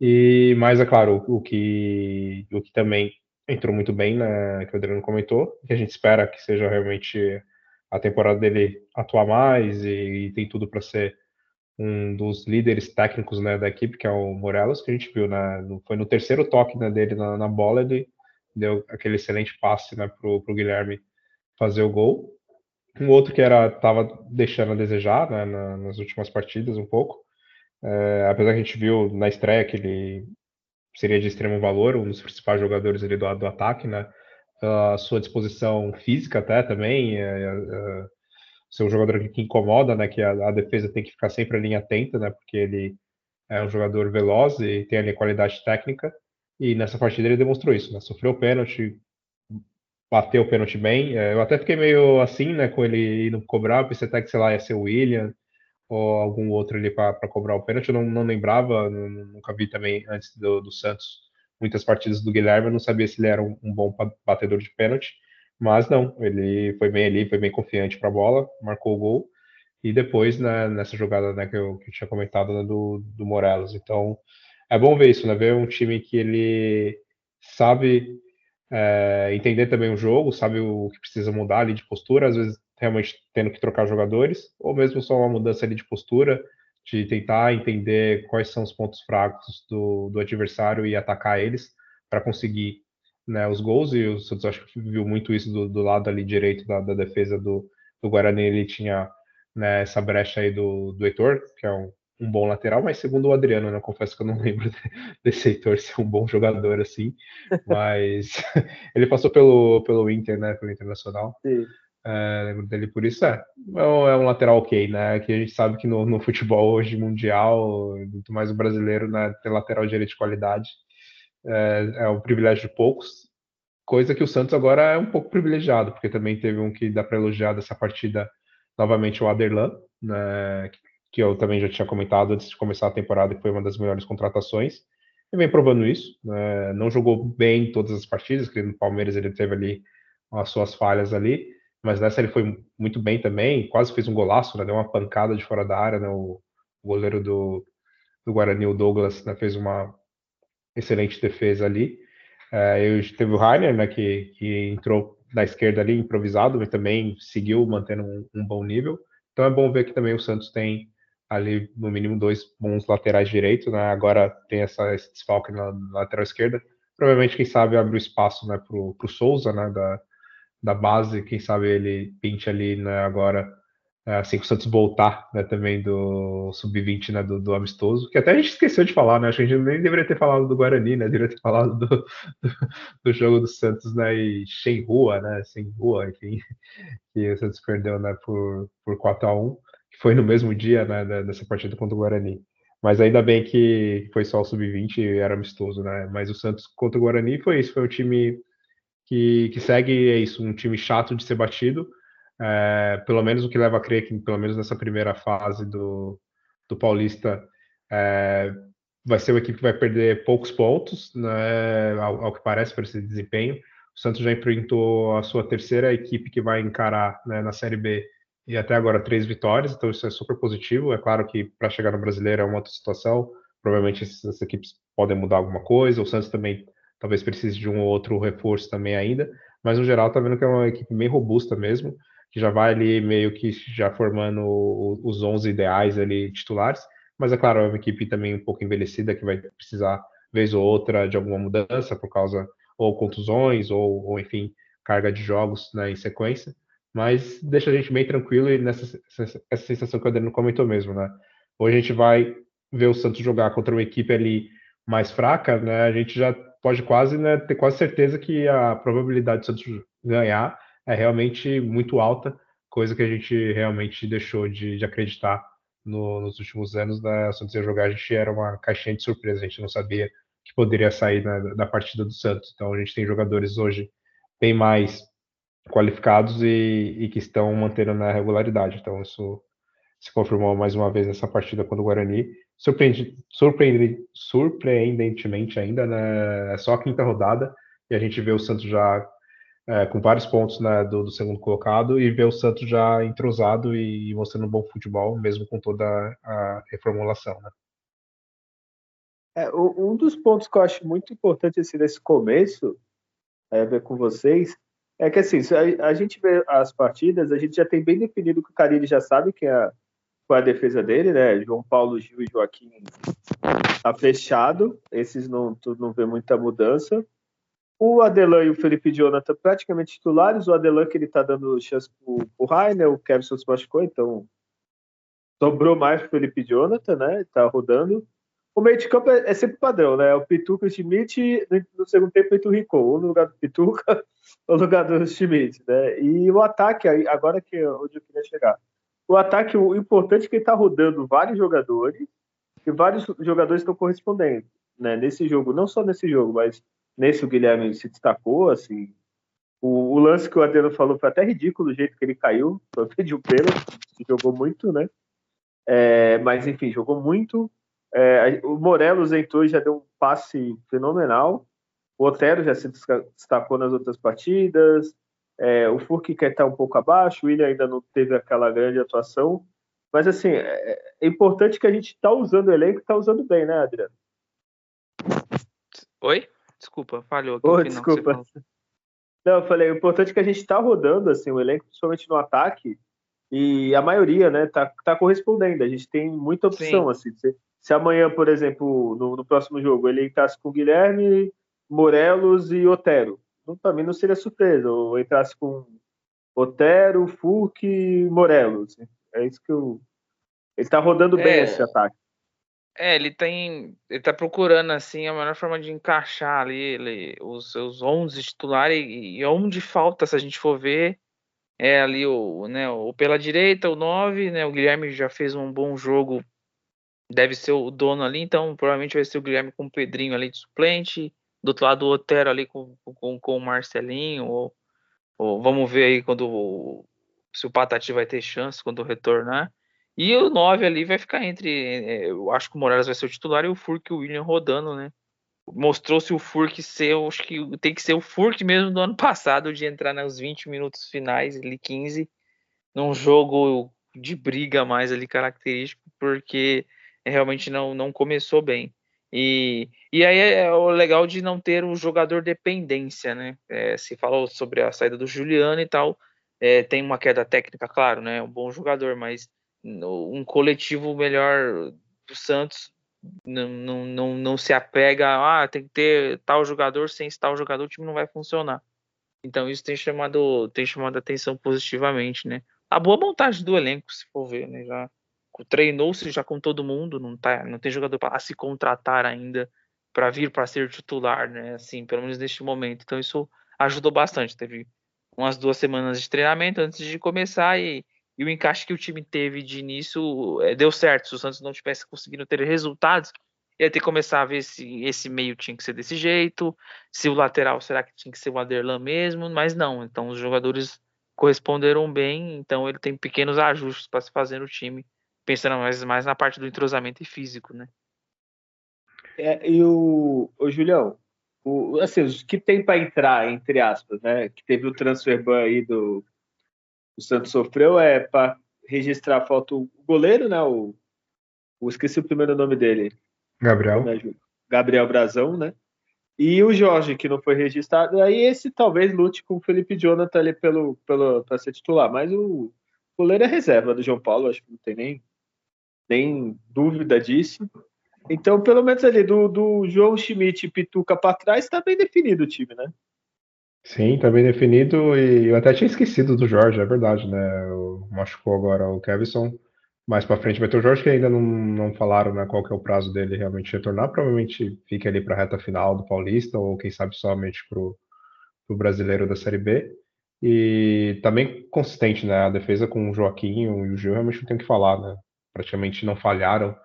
S2: E, mas é claro, o, o que o que também entrou muito bem, né, que o Adriano comentou, que a gente espera que seja realmente a temporada dele atuar mais e, e tem tudo para ser um dos líderes técnicos né, da equipe, que é o Morelos, que a gente viu, né, foi no terceiro toque né, dele na, na, bola, ele deu aquele excelente passe né, para o Guilherme fazer o gol. Um outro que era estava deixando a desejar né, na, nas últimas partidas um pouco. É, apesar que a gente viu na estreia que ele seria de extremo valor, um dos principais jogadores ali do, do ataque, né? A sua disposição física até também, é, é, é, ser um jogador que, que incomoda, né? Que a, a, defesa tem que ficar sempre ali atenta, né? Porque ele é um jogador veloz e tem ali qualidade técnica. E nessa partida ele demonstrou isso, né? Sofreu pênalti, bateu o pênalti bem. É, eu até fiquei meio assim, né, com ele indo cobrar, pensei até que, sei lá, ia ser o William ou algum outro ali para cobrar o pênalti. Eu não, não lembrava, não, nunca vi também antes do, do, Santos muitas partidas do Guilherme, eu não sabia se ele era um, um bom batedor de pênalti, mas não, ele foi bem ali, foi bem confiante para a bola, marcou o gol. E depois, né, nessa jogada né, que, eu, que eu tinha comentado né, do, do Morelos. Então, é bom ver isso, né? Ver um time que ele sabe é, entender também o jogo, sabe o que precisa mudar ali de postura, às vezes realmente tendo que trocar jogadores, ou mesmo só uma mudança ali de postura, de tentar entender quais são os pontos fracos do, do adversário e atacar eles para conseguir né, os gols, e o Santos acho que viu muito isso do, do lado ali direito da, da defesa do, do Guarani, ele tinha né, essa brecha aí do, do Heitor, que é um, um bom lateral, mas segundo o Adriano, né, confesso que eu não <laughs> lembro desse Heitor ser um bom jogador assim, mas <laughs> ele passou pelo, pelo Inter, né, pelo Internacional. Sim. É, lembro dele por isso, é, é um lateral ok, né, que a gente sabe que no, no futebol hoje mundial, muito mais o brasileiro, né, tem lateral direito de qualidade, é, é um privilégio de poucos, coisa que o Santos agora é um pouco privilegiado, porque também teve um que dá para elogiar dessa partida, novamente o Aderlan, né, que eu também já tinha comentado antes de começar a temporada, que foi uma das melhores contratações. E vem provando isso. Né? Não jogou bem todas as partidas, que no Palmeiras ele teve ali as suas falhas ali, mas nessa ele foi muito bem também, quase fez um golaço, né? deu uma pancada de fora da área, né? o, goleiro do, do Guarani, o Douglas, né? fez uma excelente defesa ali. É, teve o Rainer, né, que, que entrou na esquerda ali, improvisado, mas também seguiu mantendo um, um bom nível. Então é bom ver que também o Santos tem ali no mínimo dois bons laterais direitos, né? Agora tem essa, esse desfalque na, na lateral esquerda. Provavelmente, quem sabe, abre o espaço né, para o Souza, né? Da, da base, quem sabe ele pinte ali né, agora, é, assim que o Santos voltar né, também do sub-20 né, do, do, amistoso, que até a gente esqueceu de falar, né? Acho que a gente nem deveria ter falado do Guarani, né? Deveria ter falado do, do, do jogo do Santos, né? E sem rua, né? Sem rua, enfim, <laughs> que o Santos perdeu né, por, por 4 a 1 que foi no mesmo dia né, dessa partida contra o Guarani. Mas ainda bem que foi só o sub-20 e era amistoso, né? Mas o Santos contra o Guarani foi isso, foi um time que, que segue é isso, um time chato de ser batido, é, pelo menos o que leva a crer que, pelo menos nessa primeira fase do, do Paulista, é, vai ser uma equipe que vai perder poucos pontos, né, ao, ao, que parece, por esse desempenho. O Santos já enfrentou a sua terceira equipe que vai encarar né, na Série B e até agora três vitórias, então isso é super positivo. É claro que para chegar no brasileiro é uma outra situação, provavelmente essas equipes podem mudar alguma coisa. O Santos também talvez precise de um ou outro reforço também ainda, mas no geral tá vendo que é uma equipe bem robusta mesmo, que já vai ali meio que já formando os 11 ideais ali titulares, mas é claro, é uma equipe também um pouco envelhecida que vai precisar vez ou outra de alguma mudança por causa ou contusões ou, ou enfim, carga de jogos né, em sequência, mas deixa a gente bem tranquilo e nessa essa sensação que o Adriano comentou mesmo, né? Hoje a gente vai ver o Santos jogar contra uma equipe ali mais fraca, né? A gente já pode quase né, ter quase certeza que a probabilidade do Santos ganhar é realmente muito alta, coisa que a gente realmente deixou de, de acreditar no, nos últimos anos. Né? O Santos ia jogar, a gente era uma caixinha de surpresa, a gente não sabia que poderia sair né, da partida do Santos. Então a gente tem jogadores hoje bem mais qualificados e, e que estão mantendo na regularidade. Então isso se confirmou mais uma vez nessa partida contra o Guarani. Surpreende, surpreendentemente ainda, né? É só a quinta rodada e a gente vê o Santos já é, com vários pontos né, do, do, segundo colocado e vê o Santos já entrosado e, e mostrando um bom futebol, mesmo com toda a reformulação. Né?
S1: É, um dos pontos que eu acho muito importante assim, nesse começo, é, ver com vocês, é que assim, a, a, gente vê as partidas, a gente já tem bem definido que o Carilli já sabe que é com a defesa dele, né? João Paulo, Gil e Joaquim tá fechado. Esses não, tu não vê muita mudança. O Adelan e o Felipe Jonathan praticamente titulares. O Adelan que ele tá dando chance pro, pro Rainer, o Kevson se machucou, então sobrou mais pro Felipe Jonathan, né? Tá rodando. O meio de campo é, é sempre padrão, né? O Pituca e o Schmidt, no segundo tempo, o Rico, um no lugar do Pituca, <laughs> no lugar do Schmidt, né? E o ataque, agora que é onde eu queria chegar o ataque, o importante é que ele está rodando vários jogadores e vários jogadores estão correspondendo. Né? Nesse jogo, não só nesse jogo, mas nesse o Guilherme se destacou, assim. O, o lance que o Adriano falou foi até ridículo o jeito que ele caiu, pediu pênalti, jogou muito, né? É, mas enfim, jogou muito. É, o Morelos entrou e já deu um passe fenomenal. O Otero já se destacou nas outras partidas. É, o Furk quer estar um pouco abaixo, o William ainda não teve aquela grande atuação. Mas, assim, é, é importante que a gente está usando o elenco e está usando bem, né, Adriano?
S3: Oi? Desculpa, falhou aqui.
S1: Oh, desculpa. Não, eu falei, o importante é que a gente está rodando assim, o elenco, principalmente no ataque, e a maioria, né, tá, tá correspondendo. A gente tem muita opção, Sim. assim. Se, se, amanhã, por exemplo, no, no próximo jogo, ele entrasse com Guilherme, Morelos e Otero, não, também não seria surpresa. Ou entrasse com Otero, Furk e Morelos. É isso que eu. Ele tá rodando bem é, esse ataque.
S3: É, ele tem. Ele tá procurando, assim, a melhor forma de encaixar ali ele, os seus 11 titulares e, e onde falta, se a gente for ver, é ali o, né, o pela direita, o 9, né? O Guilherme já fez um bom jogo, deve ser o dono ali, então provavelmente vai ser o Guilherme com o Pedrinho ali de suplente do outro lado o Otero ali com, com, com o Marcelinho, ou, ou, vamos ver aí quando se o Patati vai ter chance quando retornar. E o 9 ali vai ficar entre. É, eu acho que o Morales vai ser o titular e o Furk e o William rodando, né? Mostrou-se o Furk ser, acho que tem que ser o Furk mesmo do ano passado, de entrar nos 20 minutos finais, ali 15, num jogo de briga mais ali característico, porque realmente não, não começou bem. E, e aí é, é o legal de não ter um jogador dependência, né? É, se falou sobre a saída do Juliano e tal, é, tem uma queda técnica, claro, né? Um bom jogador, mas um coletivo melhor do Santos não, não, não, não se apega ah, tem que ter tal jogador, sem tal jogador o time não vai funcionar. Então isso tem chamado, tem chamado atenção positivamente, né? A boa montagem do elenco, se for ver, né? Já treinou-se já com todo mundo, não, tá, não tem jogador para se contratar ainda para vir para ser titular, né? Assim, pelo menos neste momento. Então isso ajudou bastante. Teve umas duas semanas de treinamento antes de começar e, e o encaixe que o time teve de início é, deu certo. Se o Santos não tivesse conseguido ter resultados, ia ter que começar a ver se esse meio tinha que ser desse jeito, se o lateral será que tinha que ser o Aderlan mesmo, mas não. Então os jogadores corresponderam bem, então ele tem pequenos ajustes para se fazer no time, pensando mais, mais na parte do entrosamento e físico, né?
S1: É, e o, o Julião, o, assim, os que tem para entrar, entre aspas, né? Que teve o transfer ban aí do o Santos sofreu é para registrar a falta o goleiro, né? O, o esqueci o primeiro nome dele.
S2: Gabriel.
S1: Gabriel Brazão, né? E o Jorge, que não foi registrado. Aí esse talvez lute com o Felipe Jonathan ali pelo, pelo, para ser titular. Mas o goleiro é reserva do João Paulo, acho que não tem nem, nem dúvida disso. Então, pelo menos ali, do, do João Schmidt e Pituca para trás, está bem definido o time, né?
S2: Sim, tá bem definido. E eu até tinha esquecido do Jorge, é verdade, né? machucou agora o Kevson. Mais para frente vai ter o Jorge, que ainda não, não falaram né, qual que é o prazo dele realmente retornar. Provavelmente fica ali para a reta final do Paulista, ou quem sabe somente para o brasileiro da Série B. E também consistente, né? A defesa com o Joaquim e o Gil realmente não tem o que falar, né? Praticamente não falharam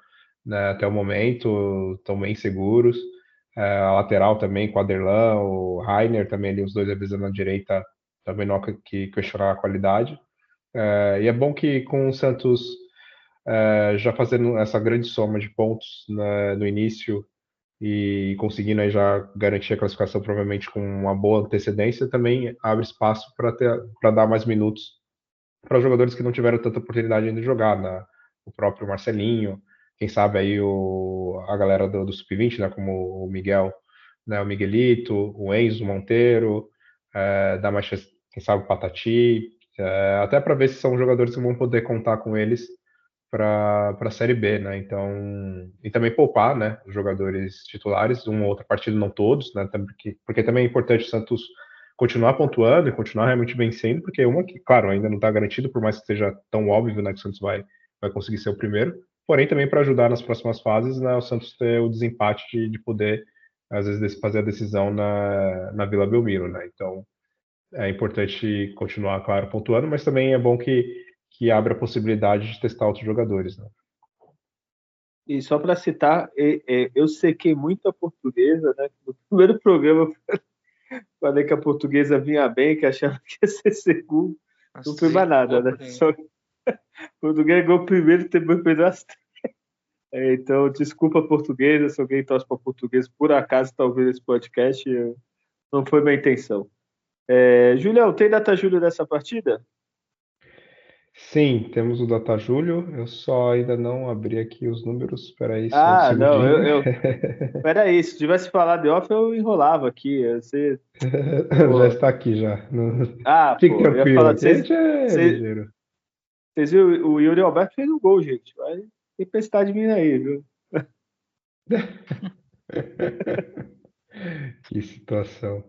S2: né, até o momento, estão bem seguros. É, a lateral também com Aderlan, o Rainer também ali, os dois avisando na direita, também não há que questionar a qualidade. É, e é bom que com o Santos é, já fazendo essa grande soma de pontos né, no início e conseguindo aí já garantir a classificação provavelmente com uma boa antecedência, também abre espaço para dar mais minutos para jogadores que não tiveram tanta oportunidade ainda de jogar, né? O próprio Marcelinho, quem sabe aí o, a galera do, do Sub-20, né, como o Miguel, né, o Miguelito, o Enzo Monteiro, é, da mais, quem sabe o Patati, é, até para ver se são jogadores que vão poder contar com eles para a Série B, né? Então, e também poupar, né, os jogadores titulares, uma ou outra partida, não todos, né? Porque, porque também é importante o Santos continuar pontuando e continuar realmente vencendo, porque uma que, claro, ainda não está garantido, por mais que seja tão óbvio, né, que o Santos vai, vai conseguir ser o primeiro, porém também para ajudar nas próximas fases, né, o Santos ter o desempate de, de poder, às vezes, fazer a decisão na, na Vila Belmiro, né? Então, é importante continuar, claro, pontuando, mas também é bom que, que abra a possibilidade de testar outros jogadores, né?
S1: E só para citar, eu sequei muito a portuguesa, né? No <laughs> primeiro programa, falei que a portuguesa vinha bem, que achava que ia ser segundo. Não foi mais nada, né? Só, <laughs> português ganhou primeiro, depois perdeu as é, Então, desculpa portuguesa, se alguém torce para português, por acaso está ouvindo esse podcast, não foi minha intenção. É, Julião, tem data julho dessa partida?
S2: Sim, temos o data julho. Eu só ainda não abri aqui os números. Espera aí.
S1: Ah, um não, eu, eu... <laughs> Espera aí, se tivesse falado de off, eu enrolava aqui. Você... <laughs>
S2: já está aqui já.
S1: Ah, Fique pô, tranquilo. Falar, vocês, é vocês, vocês viram, o Yuri Alberto fez um gol, gente. Vai tempestade vindo aí, viu? <laughs>
S2: que situação.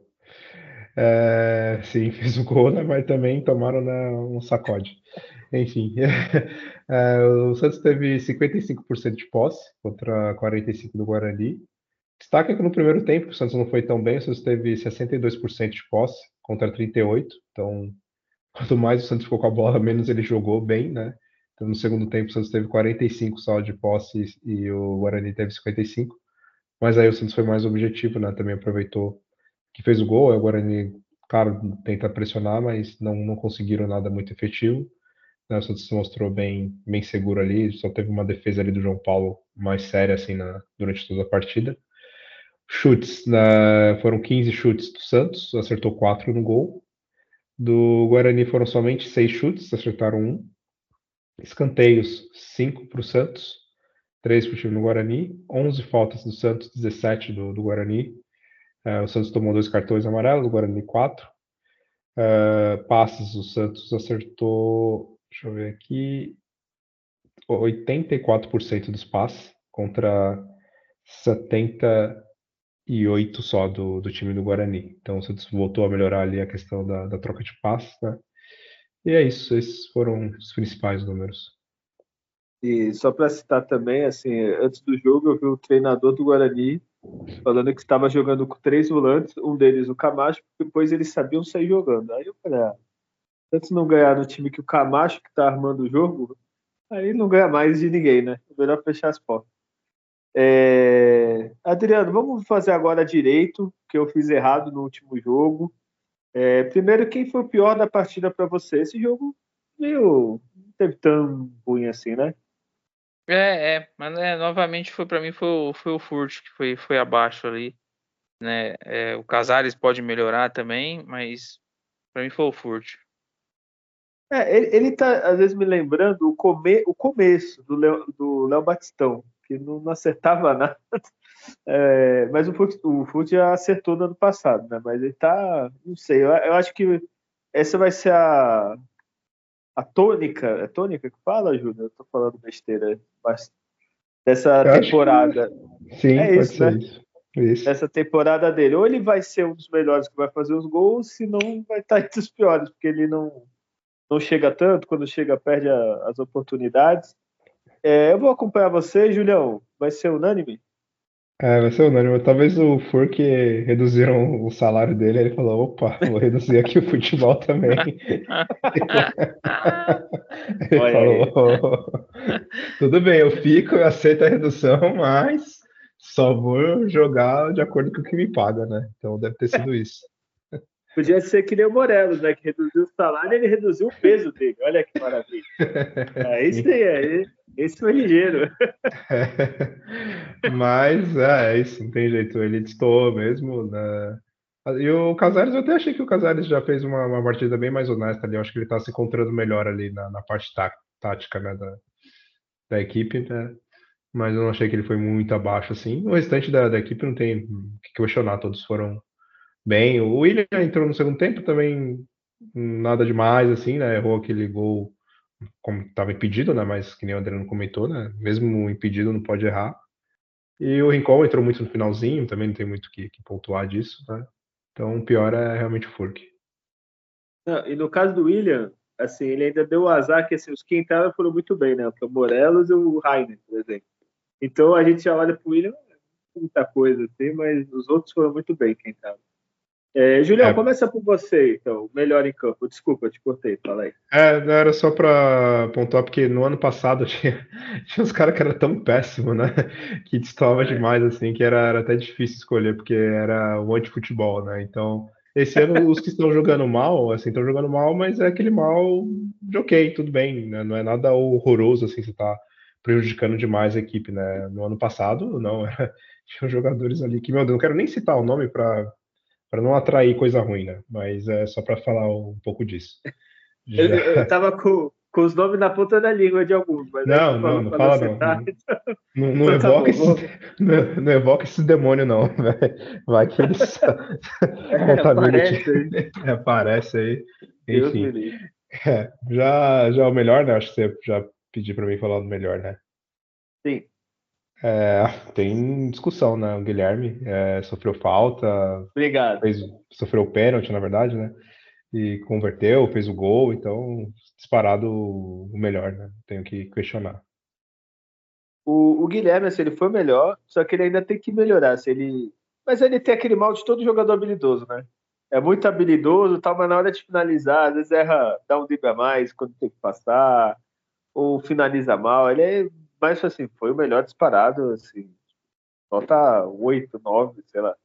S2: É, sim, <laughs> fez o gol, né, mas também tomaram né, um sacode. Enfim, <laughs> é, o Santos teve 55% de posse contra 45% do Guarani. Destaca que no primeiro tempo o Santos não foi tão bem, o Santos teve 62% de posse contra 38%. Então, Quanto mais o Santos ficou com a bola, menos ele jogou bem, né? Então, no segundo tempo, o Santos teve 45 só de posse e o Guarani teve 55. Mas aí o Santos foi mais objetivo, né? Também aproveitou que fez o gol. Aí o Guarani, claro, tenta pressionar, mas não, não conseguiram nada muito efetivo. Né? O Santos se mostrou bem, bem seguro ali. Só teve uma defesa ali do João Paulo mais séria, assim, na, durante toda a partida. Chutes, né? foram 15 chutes do Santos, acertou 4 no gol. Do Guarani foram somente seis chutes, acertaram um. Escanteios, cinco para o Santos, três para o time do Guarani. 11 faltas do Santos, 17 do, do Guarani. Uh, o Santos tomou dois cartões amarelos, o Guarani quatro. Uh, passes, o Santos acertou, deixa eu ver aqui, 84% dos passes contra 70 e oito só do, do time do Guarani. Então o Santos voltou a melhorar ali a questão da, da troca de passes, né? E é isso, esses foram os principais números.
S1: E só para citar também, assim, antes do jogo eu vi o treinador do Guarani falando que estava jogando com três volantes, um deles o Camacho, depois eles sabiam sair jogando. Aí eu falei, ah, antes não ganhar no time que o Camacho que está armando o jogo, aí não ganha mais de ninguém, né? Melhor fechar as portas. É... Adriano, vamos fazer agora direito, que eu fiz errado no último jogo. É... Primeiro, quem foi o pior da partida para você? Esse jogo meio não teve tão ruim assim, né?
S3: É, é, mas é, novamente foi para mim foi o, foi o Furt que foi, foi abaixo ali, né? É, o Casares pode melhorar também, mas para mim foi o Furt.
S1: É, ele, ele tá às vezes me lembrando o, come, o começo do Léo, do Léo Batistão, que não, não acertava <laughs> nada. É, mas o Furt, o Furt já acertou no ano passado, né? Mas ele tá, não sei, eu, eu acho que essa vai ser a a tônica, é tônica que fala, Júnior? Eu tô falando besteira, mas dessa eu temporada.
S2: Que... Sim, é isso, né? Isso. isso.
S1: Essa temporada dele. Ou ele vai ser um dos melhores que vai fazer os gols, se não vai estar entre os piores, porque ele não, não chega tanto, quando chega perde a, as oportunidades. É, eu vou acompanhar você, Julião. Vai ser unânime?
S2: É, vai ser unânime. Talvez o Furk reduziram o salário dele, ele falou, opa, vou reduzir aqui o futebol também. <laughs> ele falou, tudo bem, eu fico, eu aceito a redução, mas só vou jogar de acordo com o que me paga, né? Então deve ter sido isso.
S1: Podia ser que nem o Morelos, né? Que reduziu o salário e ele reduziu o peso dele. Olha que maravilha. <laughs> É isso aí, esse foi ligeiro. <laughs>
S2: Mas é, é, isso, não tem jeito. Ele destoou mesmo. Né? E o Casares, eu até achei que o Casares já fez uma, uma partida bem mais honesta ali. Eu acho que ele está se encontrando melhor ali na, na parte tá, tática né, da, da equipe, né? Mas eu não achei que ele foi muito abaixo assim. O restante da, da equipe não tem o que questionar, todos foram bem. O William entrou no segundo tempo também, nada demais assim, né? Errou aquele gol como estava impedido, né? Mas que nem o Adriano comentou, né? Mesmo impedido não pode errar. E o Rincon entrou muito no finalzinho, também não tem muito que, que pontuar disso, né? Então o pior é realmente o Furk.
S1: e no caso do William, assim, ele ainda deu o azar que assim, os que entraram foram muito bem, né? O Morelos e o Rainer, por exemplo. Então a gente já olha para o William, muita coisa assim, mas os outros foram muito bem quem entraram. É, Julião, é. começa por você, então, melhor em campo. Desculpa, eu te cortei, fala aí.
S2: É, era só para pontuar, porque no ano passado <laughs> tinha, tinha uns caras que eram tão péssimos, né? Que destoava é. demais, assim, que era, era até difícil escolher, porque era um anti-futebol, né? Então, esse ano os que estão jogando mal, assim, estão jogando mal, mas é aquele mal de ok, tudo bem, né? Não é nada horroroso, assim, você tá prejudicando demais a equipe, né? No ano passado, não, <laughs> era, tinha jogadores ali que, meu Deus, não quero nem citar o nome para para não atrair coisa ruim, né? Mas é só para falar um pouco disso. <laughs>
S1: Já... Eu, eu tava com, com os nomes na ponta da língua de alguns, mas
S2: não, não, não fala não. Não, não, não, então, tá evoca esse, <laughs> não, não, evoca esse demônio não, <laughs> vai que eles
S1: é, aparece, aí.
S2: É, aparece aí, enfim. É, já, já é o melhor, né? Acho que você já pediu para mim falar do melhor, né?
S1: Sim.
S2: É, tem discussão, né? O Guilherme é, sofreu falta.
S1: Obrigado.
S2: Fez, sofreu pênalti, na verdade, né? E converteu, fez o gol, então disparado o melhor, né? Tenho que questionar.
S1: O, o Guilherme, assim, ele foi melhor, só que ele ainda tem que melhorar. Se ele... Mas ele tem aquele mal de todo jogador habilidoso, né? É muito habilidoso, tal, mas na hora de finalizar, às vezes erra, dá um drible a mais quando tem que passar, ou finaliza mal. Ele é mas assim, foi o melhor disparado, assim, nota 8, 9, sei lá.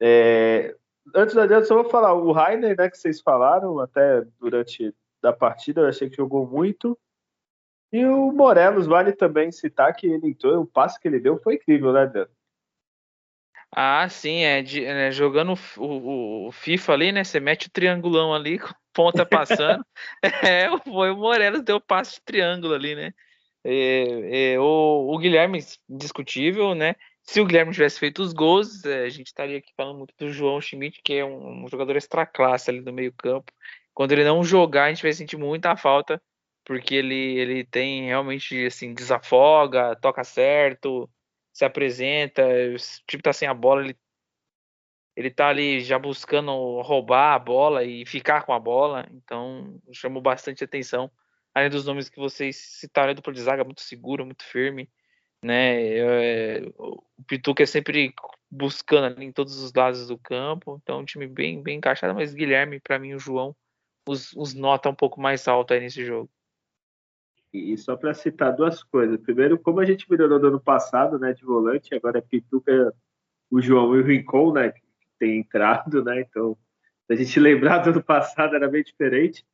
S1: É, antes da adianta, só vou falar, o Rainer, né, que vocês falaram, até durante da partida, eu achei que jogou muito. E o Morelos, vale também citar que ele entrou, o passe que ele deu foi incrível, né, Dan?
S3: Ah, sim, é, de, é jogando o, o, o, FIFA ali, né? Você mete o triangulão ali, <laughs> ponta passando. <laughs> é, foi o Morelos deu passe de triângulo ali, né? É, é, o, o, Guilherme, indiscutível, né? Se o Guilherme tivesse feito os gols, é, a gente estaria aqui falando muito do João Schmidt, que é um, um jogador extra classe ali no meio campo. Quando ele não jogar, a gente vai sentir muita falta, porque ele, ele tem realmente, assim, desafoga, toca certo, se apresenta, tipo, tá sem a bola, ele, ele tá ali já buscando roubar a bola e ficar com a bola, então chamou bastante atenção além dos nomes que vocês citaram, a dupla de muito segura, muito firme, né? É, o Pituca é sempre buscando ali em todos os lados do campo, então um time bem, bem encaixado, mas Guilherme, para mim, o João, os, os nota um pouco mais alto aí nesse jogo.
S1: E só para citar duas coisas. Primeiro, como a gente melhorou no ano passado, né, de volante, agora é Pituca, o João e o Rincon, né, que tem entrado, né, então, a gente <laughs> lembrar do ano passado, era bem diferente.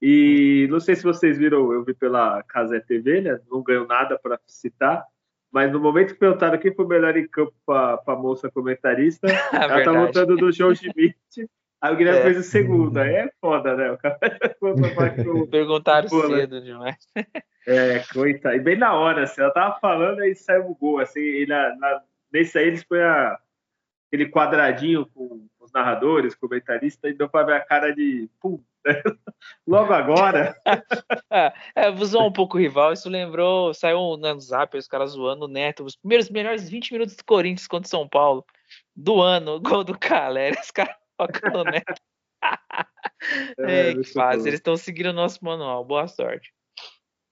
S1: E não sei se vocês viram, eu vi pela Casé TV, né, não ganhou nada para citar, mas no momento que perguntaram quem foi melhor em campo para a moça comentarista, <laughs> ela tá voltando do João Schmidt, Aí o Guilherme é. fez o segundo, aí é foda, né? O cara <laughs> <laughs>
S3: Perguntaram cedo demais.
S1: É, coitado. E bem na hora, assim, ela tava falando e saiu o gol, assim, e na, nesse aí eles põem aquele quadradinho com os narradores, comentaristas, e deu pra ver a cara de pum, né? <laughs> logo agora. <laughs>
S3: é, usou um pouco o rival, isso lembrou, saiu no zap, os caras zoando o Neto, os primeiros melhores 20 minutos do Corinthians contra o São Paulo, do ano, <laughs> gol do Calera, os caras tocando o Neto. é, que faz, eles estão seguindo o nosso manual, boa sorte.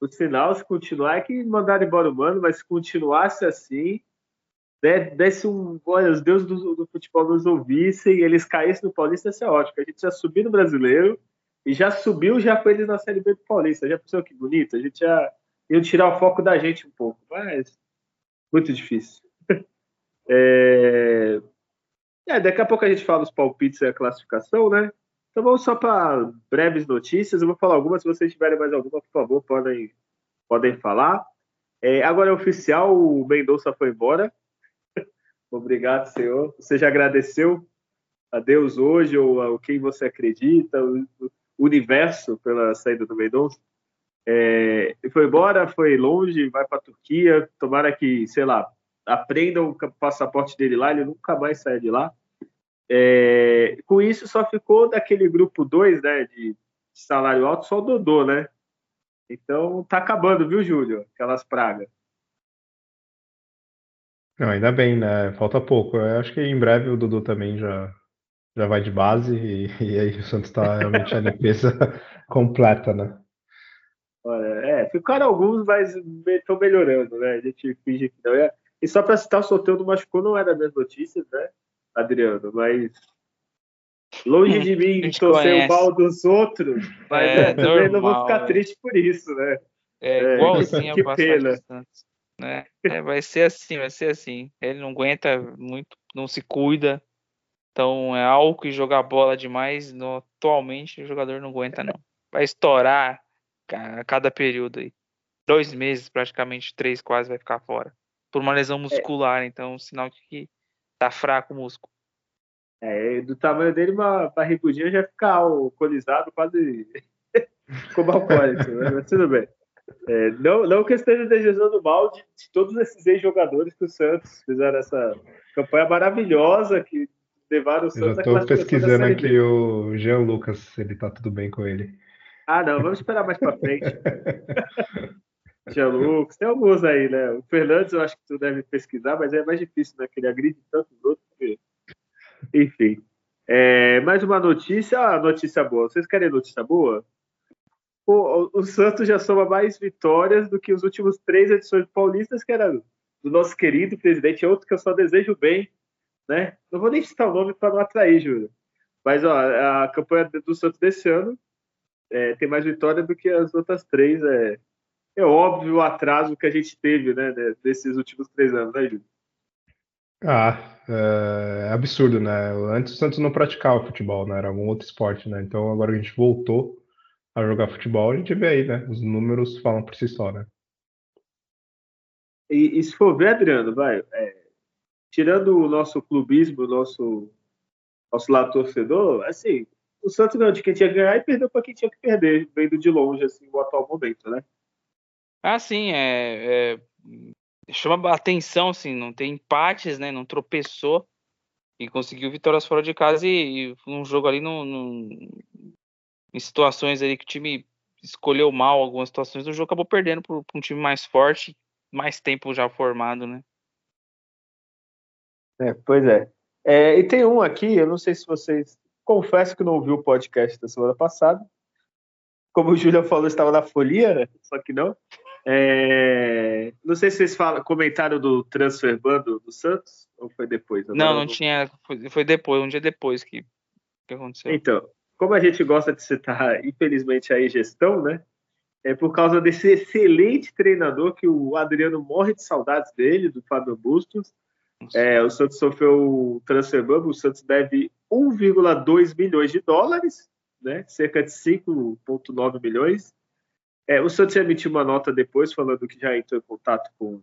S1: O sinal, se continuar, é que mandaram embora o mano, mas se continuasse assim, desse um. Olha, os deuses do, do futebol nos ouvissem eles caíssem no Paulista, ia ser ótimo. A gente já subiu no brasileiro e já subiu já com eles na Série B do Paulista. Já pensou que bonito? A gente já ia tirar o foco da gente um pouco, mas muito difícil. <laughs> é... é, daqui a pouco a gente fala os palpites e a classificação, né? Então vamos só para breves notícias. Eu vou falar algumas. Se vocês tiverem mais alguma, por favor, podem, podem falar. É, agora é oficial, o Mendonça foi embora. Obrigado, senhor. Você já agradeceu a Deus hoje ou a quem você acredita, o universo pela saída do Mendonça? É, foi embora, foi longe, vai para a Turquia. Tomara que, sei lá, aprendam o passaporte dele lá, ele nunca mais saia de lá. É, com isso, só ficou daquele grupo 2, né, de salário alto, só o Dodô, né? Então, tá acabando, viu, Júlio? Aquelas pragas.
S2: Não, ainda bem, né? Falta pouco. Eu acho que em breve o Dudu também já, já vai de base e, <laughs> e aí o Santos está realmente a limpeza <laughs> completa, né?
S1: Olha, é, ficaram alguns, mas estão melhorando, né? A gente finge que não é. E só para citar, o sorteio do machucou não era das notícias, né, Adriano? Mas longe de mim torcer o mal dos outros, mas é, também normal, não vou ficar é. triste por isso, né?
S3: É, é igualzinho <laughs> que, que pena. Né? É, vai ser assim, vai ser assim. Ele não aguenta muito, não se cuida. Então é álcool e jogar bola demais. No, atualmente o jogador não aguenta, não. Vai estourar a cada período aí. Dois meses, praticamente, três quase vai ficar fora. Por uma lesão muscular, é. então sinal de que tá fraco o músculo.
S1: É, do tamanho dele, uma barrigudinha já fica alcoolizado, quase <laughs> como alcoólico, mas tudo bem. É, não, não que eu esteja desejando mal de, de todos esses ex-jogadores que o Santos fizeram essa campanha maravilhosa que levaram o Santos
S2: eu estou pesquisando aqui o Jean Lucas, se ele tá tudo bem com ele.
S1: Ah, não, vamos esperar mais para frente. <laughs> Jean Lucas, tem alguns aí, né? O Fernandes eu acho que tu deve pesquisar, mas é mais difícil, né? Que ele agride tantos outros. Que... Enfim. É, mais uma notícia, ah, notícia boa. Vocês querem notícia boa? O, o Santos já soma mais vitórias do que os últimos três edições paulistas, que era do nosso querido presidente, outro que eu só desejo bem, né? Não vou nem citar o nome para não atrair, Júlio. Mas ó, a campanha do Santos desse ano é, tem mais vitória do que as outras três. É, é óbvio o atraso que a gente teve, né, desses últimos três anos, né, Júlio?
S2: Ah, é absurdo, né? Antes o Santos não praticava futebol, né? Era algum outro esporte, né? Então agora a gente voltou a jogar futebol, a gente vê aí, né? Os números falam por si só, né?
S1: E, e se for ver, Adriano, vai, é, tirando o nosso clubismo, o nosso, nosso lado torcedor, assim, o Santos ganhou de quem tinha que ganhar e perdeu para quem tinha que perder, vendo de longe, assim, o atual momento, né?
S3: Ah, sim, é, é, chama atenção, assim, não tem empates, né? Não tropeçou e conseguiu vitórias fora de casa e, e um jogo ali não, não, em situações aí que o time escolheu mal algumas situações do jogo, acabou perdendo para um time mais forte, mais tempo já formado, né?
S1: É, pois é. é. E tem um aqui, eu não sei se vocês. Confesso que não ouviu o podcast da semana passada. Como o Júlio falou, estava na folia, né? só que não. É... Não sei se vocês falam, comentaram do transfer bando do Santos, ou foi depois?
S3: Não, não, não tinha. Foi, foi depois, um dia depois que, que aconteceu.
S1: Então, como a gente gosta de citar, infelizmente, a gestão, né? é por causa desse excelente treinador que o Adriano morre de saudades dele, do Fábio Bustos. É, o Santos sofreu o transfer bubble, o Santos deve 1,2 milhões de dólares, né? cerca de 5,9 milhões. É, o Santos emitiu uma nota depois falando que já entrou em contato com,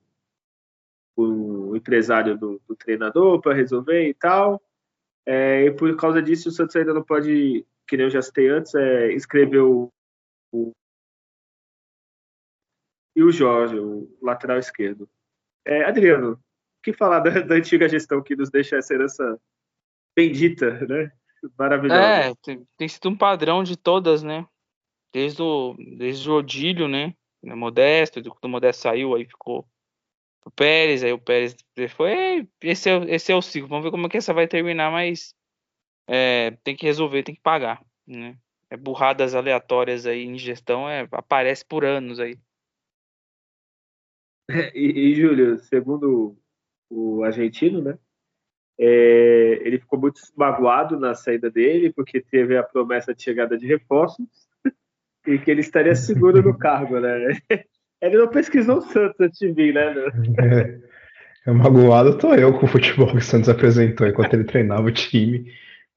S1: com o empresário do, do treinador para resolver e tal. É, e por causa disso, o Santos ainda não pode, que nem eu já citei antes, é, escrever o, e o Jorge, o lateral esquerdo. É, Adriano, o que falar da, da, antiga gestão que nos deixa essa herança bendita, né? Maravilhosa.
S3: É, tem, tem sido um padrão de todas, né? Desde o, desde o Odílio, né? Modesto, quando o Modesto saiu, aí ficou o Pérez, aí o Pérez foi, esse é, esse é o ciclo, vamos ver como é que essa vai terminar, mas é, tem que resolver, tem que pagar, né? É burradas aleatórias aí em gestão, é, aparece por anos aí. <laughs>
S1: E, e Júlio, segundo o argentino, né? É, ele ficou muito magoado na saída dele, porque teve a promessa de chegada de reforços <laughs> e que ele estaria seguro no cargo, né? <laughs> Ele não pesquisou o Santos antes de vir, né?
S2: É, é magoado tô eu com o futebol que o Santos apresentou enquanto ele treinava o time,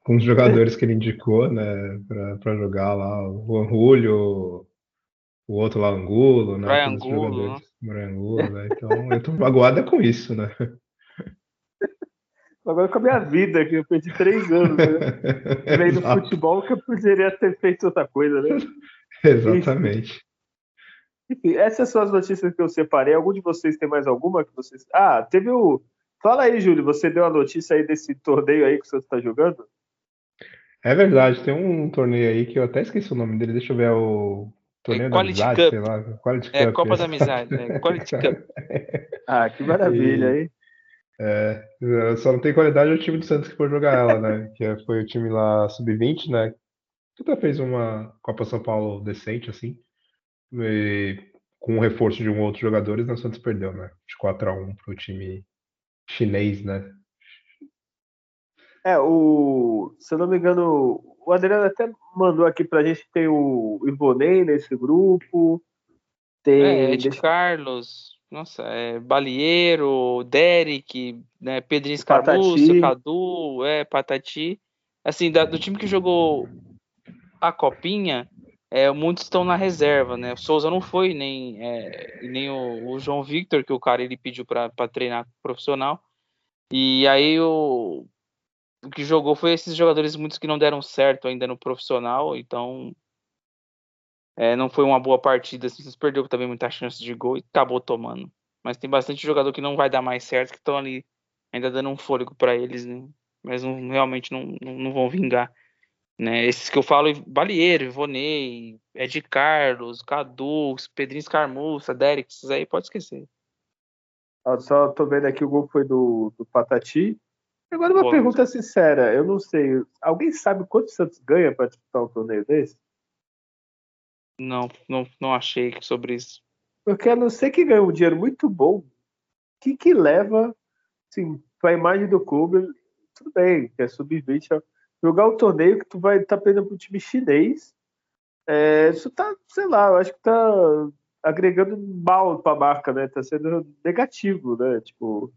S2: com os jogadores que ele indicou, né, pra, jogar lá, o Juan Julio, o outro lá, Angulo, né?
S3: Brian Angulo,
S2: né? Angulo, né? Então eu tô magoado é com isso, né?
S1: Agora com a minha vida, que eu perdi três anos, né? <laughs> Vem do futebol que eu poderia ter feito outra coisa, né? <laughs>
S2: Exatamente.
S1: Enfim, essas são as notícias que eu separei. Algum de vocês tem mais alguma que vocês. Ah, teve o. Fala aí, Júlio, você deu a notícia aí desse torneio aí que você está jogando?
S2: É verdade, tem um torneio aí que eu até esqueci o nome dele, deixa eu ver o torneio é, da amizade, Cup. sei lá.
S3: Quality é, Cup. Copa da Amizade, é, Quality Cup. <laughs>
S1: ah, que maravilha, aí.
S2: É, só não tem qualidade o time do Santos que foi jogar ela, né? <laughs> Que é, foi o time lá sub-20, né? Que até fez uma Copa São Paulo decente, assim. E com o reforço de um outro jogadores, né, o Santos perdeu, né? De 4 a 1 pro time chinês, né?
S1: É, o. Se eu não me engano, o Adriano até mandou aqui pra gente tem o Ivonei nesse grupo. Tem.
S3: É, Ed Carlos. Nossa, é Balieiro, Derek, né, Pedrinho Escabuço, Cadu, é, Patati. Assim, da, do time que jogou a copinha, é, muitos estão na reserva, né? O Souza não foi, nem, é, nem o, o, João Victor, que o cara ele pediu para treinar profissional. E aí o, o que jogou foi esses jogadores, muitos que não deram certo ainda no profissional, então é, não foi uma boa partida. Assim, perdeu também muita chance de gol e acabou tomando. Mas tem bastante jogador que não vai dar mais certo, que estão ali ainda dando um fôlego para eles, né? Mas não, realmente não, não, não vão vingar. Né? Esses que eu falo, Balieiro, Ivonei, Ed Carlos, Cadu, Pedrinho Escarmuça, Derek, esses aí pode esquecer.
S1: Eu só tô vendo aqui o gol foi do, do Patati. Agora uma Boa, pergunta sincera, eu não sei. Alguém sabe quanto o Santos ganha para disputar um torneio desse?
S3: Não, não, não achei sobre isso.
S1: Porque a não ser que ganhe um dinheiro muito bom, o que que leva assim, para a imagem do clube? Tudo bem, que é sub-20, jogar o torneio que tu vai estar tá perdendo pro time chinês, é, isso tá, sei lá, eu acho que tá agregando mal pra marca, né? Tá sendo negativo, né? Tipo,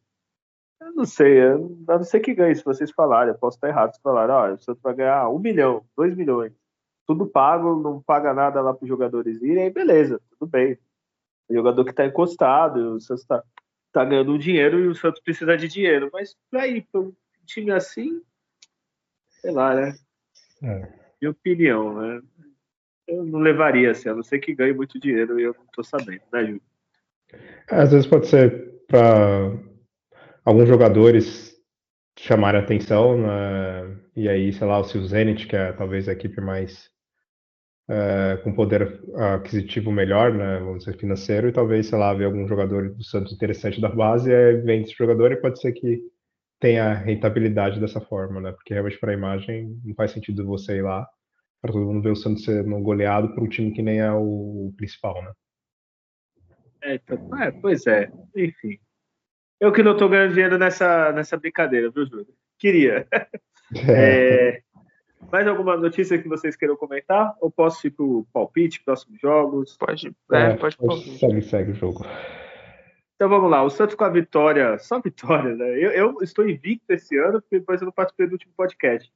S1: eu não sei, eu, a não ser que ganhe, se vocês falarem, eu posso estar errado se falarem, ó, o Santos vai ganhar um milhão, dois milhões, tudo pago, não paga nada lá para os jogadores irem, aí beleza, tudo bem. O jogador que está encostado, o Santos está tá ganhando um dinheiro e o Santos precisa de dinheiro, mas para ir para um time assim, sei lá, né? É. Minha opinião, né? Eu não levaria assim, a não ser que ganhe muito dinheiro e eu não tô sabendo, né, Júlio?
S2: É, às vezes pode ser para alguns jogadores chamarem atenção, né? e aí, sei lá, o Zenit, que é talvez a equipe mais é, com poder aquisitivo melhor, né, vamos dizer, financeiro, e talvez, sei lá, ver algum jogador do Santos interessante da base, e vende esse jogador e pode ser que tenha rentabilidade dessa forma, né? Porque realmente para a imagem não faz sentido você ir lá para todo mundo ver o Santos sendo goleado por um time que nem é o principal, né?
S1: É, então, é, pois é, enfim. Eu que não estou ganhando dinheiro nessa, nessa brincadeira, viu, Júlio? Queria. É. <laughs> É, Mais alguma notícia que vocês queiram comentar? Ou posso ir para o palpite, próximos jogos?
S3: Pode, é, é pode, pode
S2: segue, segue o jogo.
S1: Então vamos lá, o Santos com a vitória, só vitória, né? Eu, eu estou invicto esse ano, porque depois eu não participei do último podcast,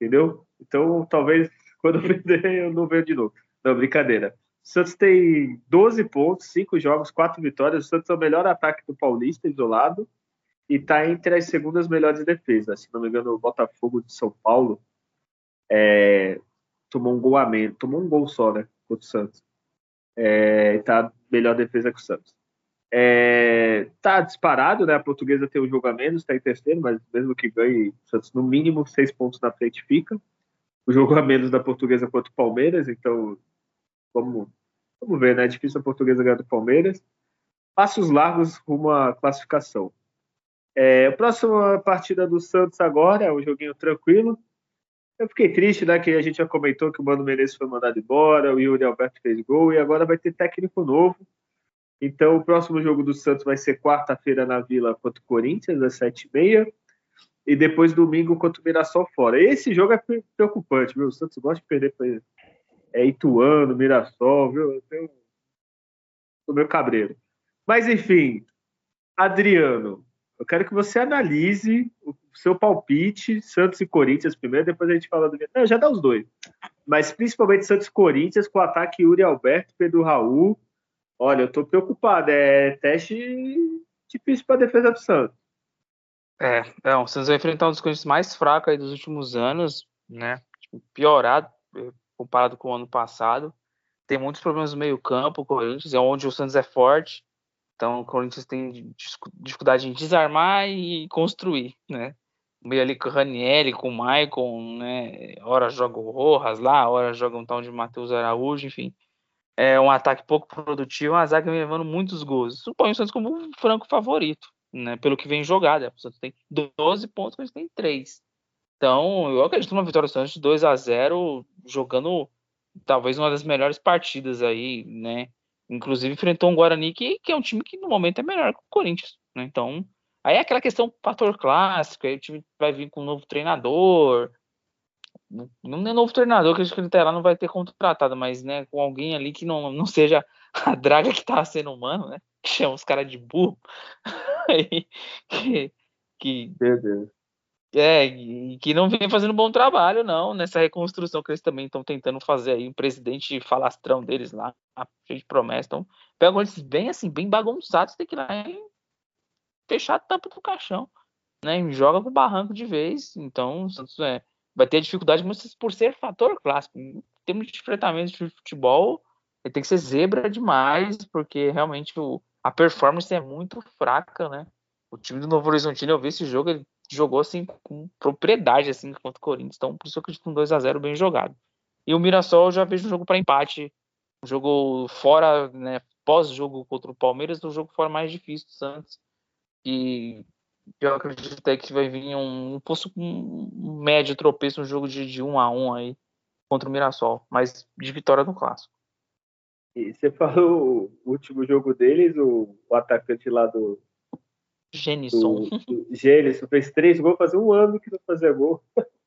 S1: entendeu? Então talvez <laughs> quando eu perder eu não venho de novo. Não, brincadeira. O Santos tem 12 pontos, 5 jogos, 4 vitórias. O Santos é o melhor ataque do Paulista, isolado, e está entre as segundas melhores defesas. Se não me engano, o Botafogo de São Paulo é, tomou um gol a menos, tomou um gol só, né? Contra o Santos. É, tá melhor defesa que o Santos. É, tá disparado, né? A portuguesa tem um jogo a menos, tá em terceiro, mas mesmo que ganhe, o Santos no mínimo seis pontos na frente fica. O jogo a menos da portuguesa contra o Palmeiras, então vamos, vamos ver, né? É difícil a portuguesa ganhar do Palmeiras. Passos largos rumo à classificação. É, a próxima partida do Santos agora é um joguinho tranquilo. Eu fiquei triste, né? Que a gente já comentou que o Mano Menezes foi mandado embora, o Yuri Alberto fez gol e agora vai ter técnico novo. Então, o próximo jogo do Santos vai ser quarta-feira na Vila contra o Corinthians, às sete e meia. Depois domingo contra o Mirassol fora. Esse jogo é preocupante, viu? O Santos gosta de perder é, Ituano, Mirassol, viu? Eu tenho o meu cabreiro. Mas, enfim, Adriano, eu quero que você analise o seu palpite, Santos e Corinthians primeiro, depois a gente fala do. Não, já dá os dois. Mas principalmente Santos e Corinthians com o ataque Yuri Alberto, Pedro Raul. Olha, eu tô preocupado. É teste difícil para a defesa do Santos.
S3: É, é, o Santos vai enfrentar um dos Corinthians mais fracos aí dos últimos anos, né? Tipo, piorado comparado com o ano passado. Tem muitos problemas no meio-campo, o Corinthians, é onde o Santos é forte. Então o Corinthians tem dificuldade em desarmar e construir, né? Meio ali com o Ranieri, com o Maicon, né? Hora joga o Rojas lá, hora joga um tal de Matheus Araújo, enfim. É um ataque pouco produtivo, uma zaga levando muitos gols. Isso põe o Santos como um franco favorito, né? Pelo que vem jogado. O Santos tem 12 pontos, o Santos tem 3. Então, eu acredito numa vitória do Santos de 2 a 0 jogando talvez uma das melhores partidas aí, né? Inclusive enfrentou um Guarani que, que é um time que no momento é melhor que o Corinthians, né? Então, aí é aquela questão fator clássico, aí o time vai vir com um novo treinador. Não é novo treinador que a gente até lá não vai ter contratado, mas né, com alguém ali que não, não seja <laughs> a draga que tá sendo humano, né? Que chama os caras de burro. <laughs> aí, que, que,
S1: Meu Deus.
S3: É, e que não vem fazendo bom trabalho, não, nessa reconstrução que eles também estão tentando fazer aí, um presidente falastrão deles lá, cheio de promessas. Então, pegam eles bem assim, bem bagunçados, tem que ir lá e fechar a tampa do caixão, né? E joga pro barranco de vez. Então, o Santos é, vai ter dificuldade mas por ser fator clássico. Em termos de enfrentamento de futebol, ele tem que ser zebra demais, porque realmente o, a performance é muito fraca, né? O time do Novo Horizontino, eu vi esse jogo, ele jogou assim com propriedade assim contra o Corinthians. Então, por isso eu acredito um 2 a 0 bem jogado. E o Mirassol eu já vejo um jogo para empate, um jogo fora, né, pós-jogo contra o Palmeiras, um jogo fora mais difícil do Santos. E eu acredito até que vai vir um, um, um médio tropeço, um jogo de, de 1 um a 1 um aí contra o Mirassol, mas de vitória no clássico.
S1: E você falou o último jogo deles, o, o atacante lá do,
S3: Genison.
S1: Genison fez três gols, fazia um ano que não fazia gol. <laughs>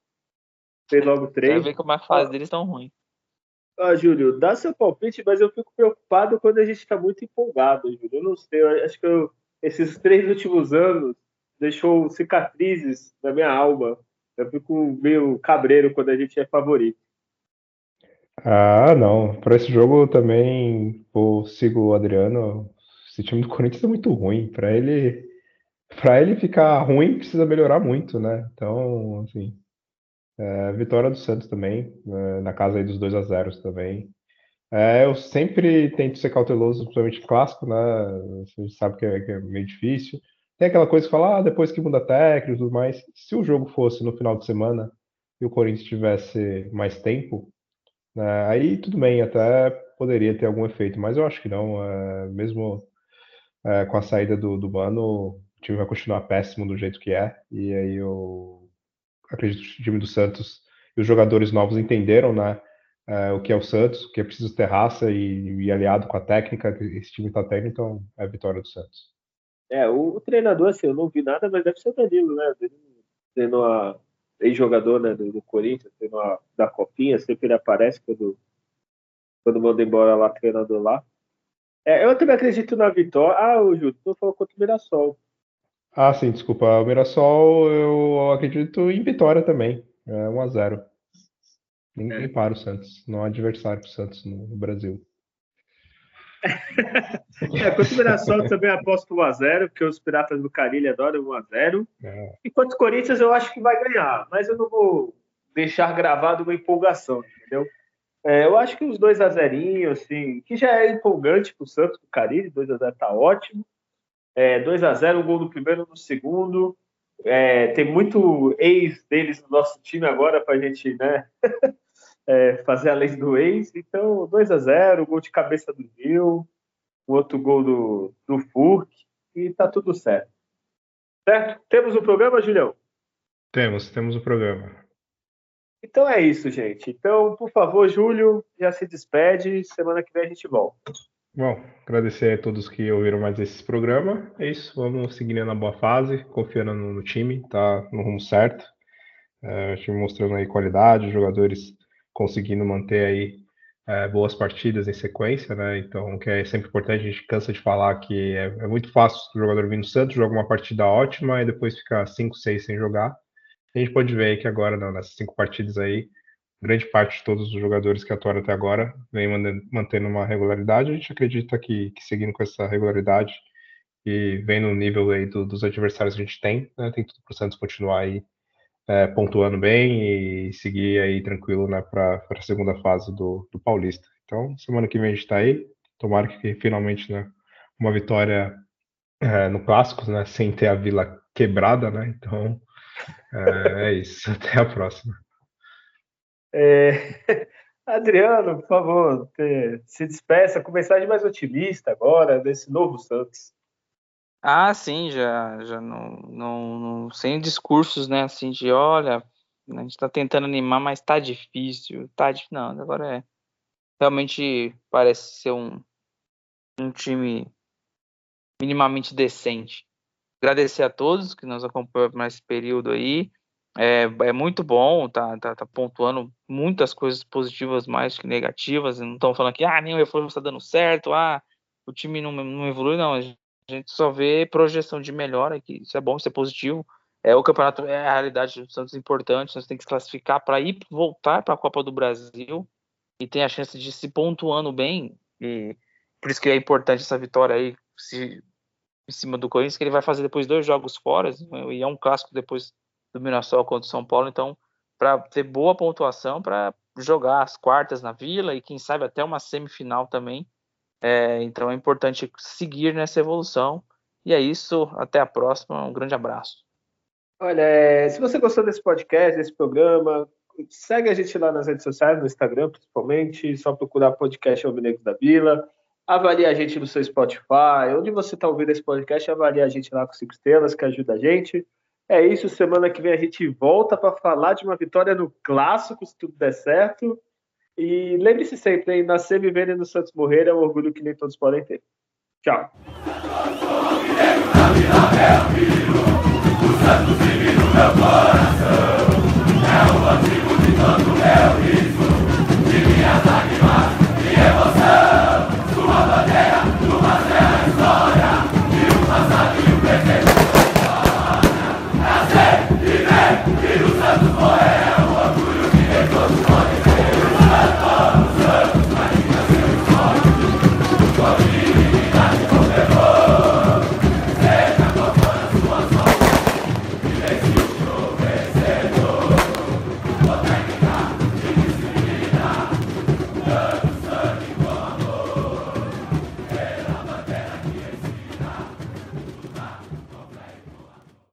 S1: fez logo três.
S3: Vai ver como a fase deles tão ruim.
S1: Ah, Júlio, dá seu palpite, mas eu fico preocupado quando a gente está muito empolgado, Júlio. Eu não sei, eu acho que eu, esses três últimos anos deixou cicatrizes na minha alma. Eu fico meio cabreiro quando a gente é favorito.
S2: Ah, não. Para esse jogo também eu sigo o Adriano. Esse time do Corinthians é muito ruim. Para ele para ele ficar ruim, precisa melhorar muito, né? Então, assim, é, vitória do Santos também, é, na casa aí dos 2 a 0 também. É, eu sempre tento ser cauteloso, principalmente clássico, né? Gente sabe que é, que é, meio difícil. Tem aquela coisa que fala, ah, depois que muda técnico e tudo mais. Se o jogo fosse no final de semana e o Corinthians tivesse mais tempo, né, aí tudo bem, até poderia ter algum efeito, mas eu acho que não. É, mesmo é, com a saída do, do Mano, time vai continuar péssimo do jeito que é. E aí eu acredito que o time do Santos e os jogadores novos entenderam, né? É, o que é o Santos, que é preciso ter raça e, e aliado com a técnica, esse time está tendo, então é a vitória do Santos.
S1: É, o, o, treinador, assim, eu não vi nada, mas deve ser o Danilo, né? Treinou a, ex-jogador né, do, do, Corinthians, uma, da Copinha, sempre ele aparece quando, quando manda embora lá, treinador lá. É, eu também acredito na vitória. Ah, o Júlio, tu falou contra o Mirassol.
S2: Ah, sim, desculpa. O Mirassol, eu acredito em vitória também. É 1x0. Ninguém é. para o Santos. Não há adversário para o Santos no Brasil. <laughs>
S1: é, contra o Mirassol também aposto 1x0, porque os Piratas do Carilho adoram 1x0. É. Enquanto o Corinthians eu acho que vai ganhar, mas eu não vou deixar gravado uma empolgação, entendeu? É, eu acho que os 2x0, assim, que já é empolgante para o Santos, o Carilho, 2x0 tá ótimo. É, 2x0, um gol no primeiro no segundo. É, tem muito ex deles no nosso time agora para a gente né, <laughs> é, fazer a lei do ex. Então, 2 a 0 gol de cabeça do Gil, o outro gol do, do Furk, e tá tudo certo. Certo? Temos o um programa, Julião?
S2: Temos, temos o um programa.
S1: Então é isso, gente. Então, por favor, Júlio, já se despede. Semana que vem a gente volta.
S2: Bom, agradecer a todos que ouviram mais esse programa. É isso, vamos seguindo na boa fase, confiando no, no time, tá no rumo certo. É, o time mostrando aí qualidade, jogadores conseguindo manter aí é, boas partidas em sequência, né? Então, que é sempre importante, a gente cansa de falar que é, é muito fácil o jogador vir no Santos, joga uma partida ótima e depois ficar 5, 6 sem jogar. A gente pode ver que agora, não, nessas cinco partidas aí, grande parte de todos os jogadores que atuaram até agora vem mantendo uma regularidade. A gente acredita que, que seguindo com essa regularidade e vendo o nível aí do, dos adversários que a gente tem, né, tem tudo para o Santos continuar aí é, pontuando bem e seguir aí tranquilo né, para a segunda fase do, do Paulista. Então, semana que vem a gente está aí. Tomara que finalmente né, uma vitória é, no Clássico, né, sem ter a Vila quebrada, né? Então, é, é isso. <laughs> Até a próxima.
S1: É... <laughs> Adriano, por favor, se despeça com mensagem mais otimista agora desse novo Santos.
S3: Ah, sim, já, já não, não, não sem discursos, né, assim, de olha, a gente tá tentando animar, mas tá difícil, tá difícil, não, agora é, realmente parece ser um, um time minimamente decente. Agradecer a todos que nos acompanham nesse período aí, é, é muito bom, tá, tá, tá, pontuando muitas coisas positivas mais que negativas. Não estão falando que ah, nenhum reforço está dando certo, ah, o time não, não evolui, não. A gente só vê projeção de melhora, que isso é bom, isso é positivo. É, o campeonato é a realidade dos Santos importante, nós temos que se classificar para ir voltar para a Copa do Brasil e tem a chance de se pontuando bem. E por isso que é importante essa vitória aí se, em cima do Corinthians, que ele vai fazer depois dois jogos fora, e é um clássico depois do Mirassol contra o São Paulo. Então, para ter boa pontuação, para jogar as quartas na Vila e quem sabe até uma semifinal também. É, então é importante seguir nessa evolução. E é isso. Até a próxima. Um grande abraço.
S1: Olha, é, se você gostou desse podcast, desse programa, segue a gente lá nas redes sociais, no Instagram principalmente. Só procurar podcast Alvinegro da Vila. Avalie a gente no seu Spotify. Onde você está ouvindo esse podcast, avalie a gente lá com cinco estrelas, que ajuda a gente. É isso, semana que vem a gente volta para falar de uma vitória no clássico, se tudo der certo. E lembre-se sempre, hein, nascer, viver e no Santos morrer é um orgulho que nem todos podem ter. Tchau. É o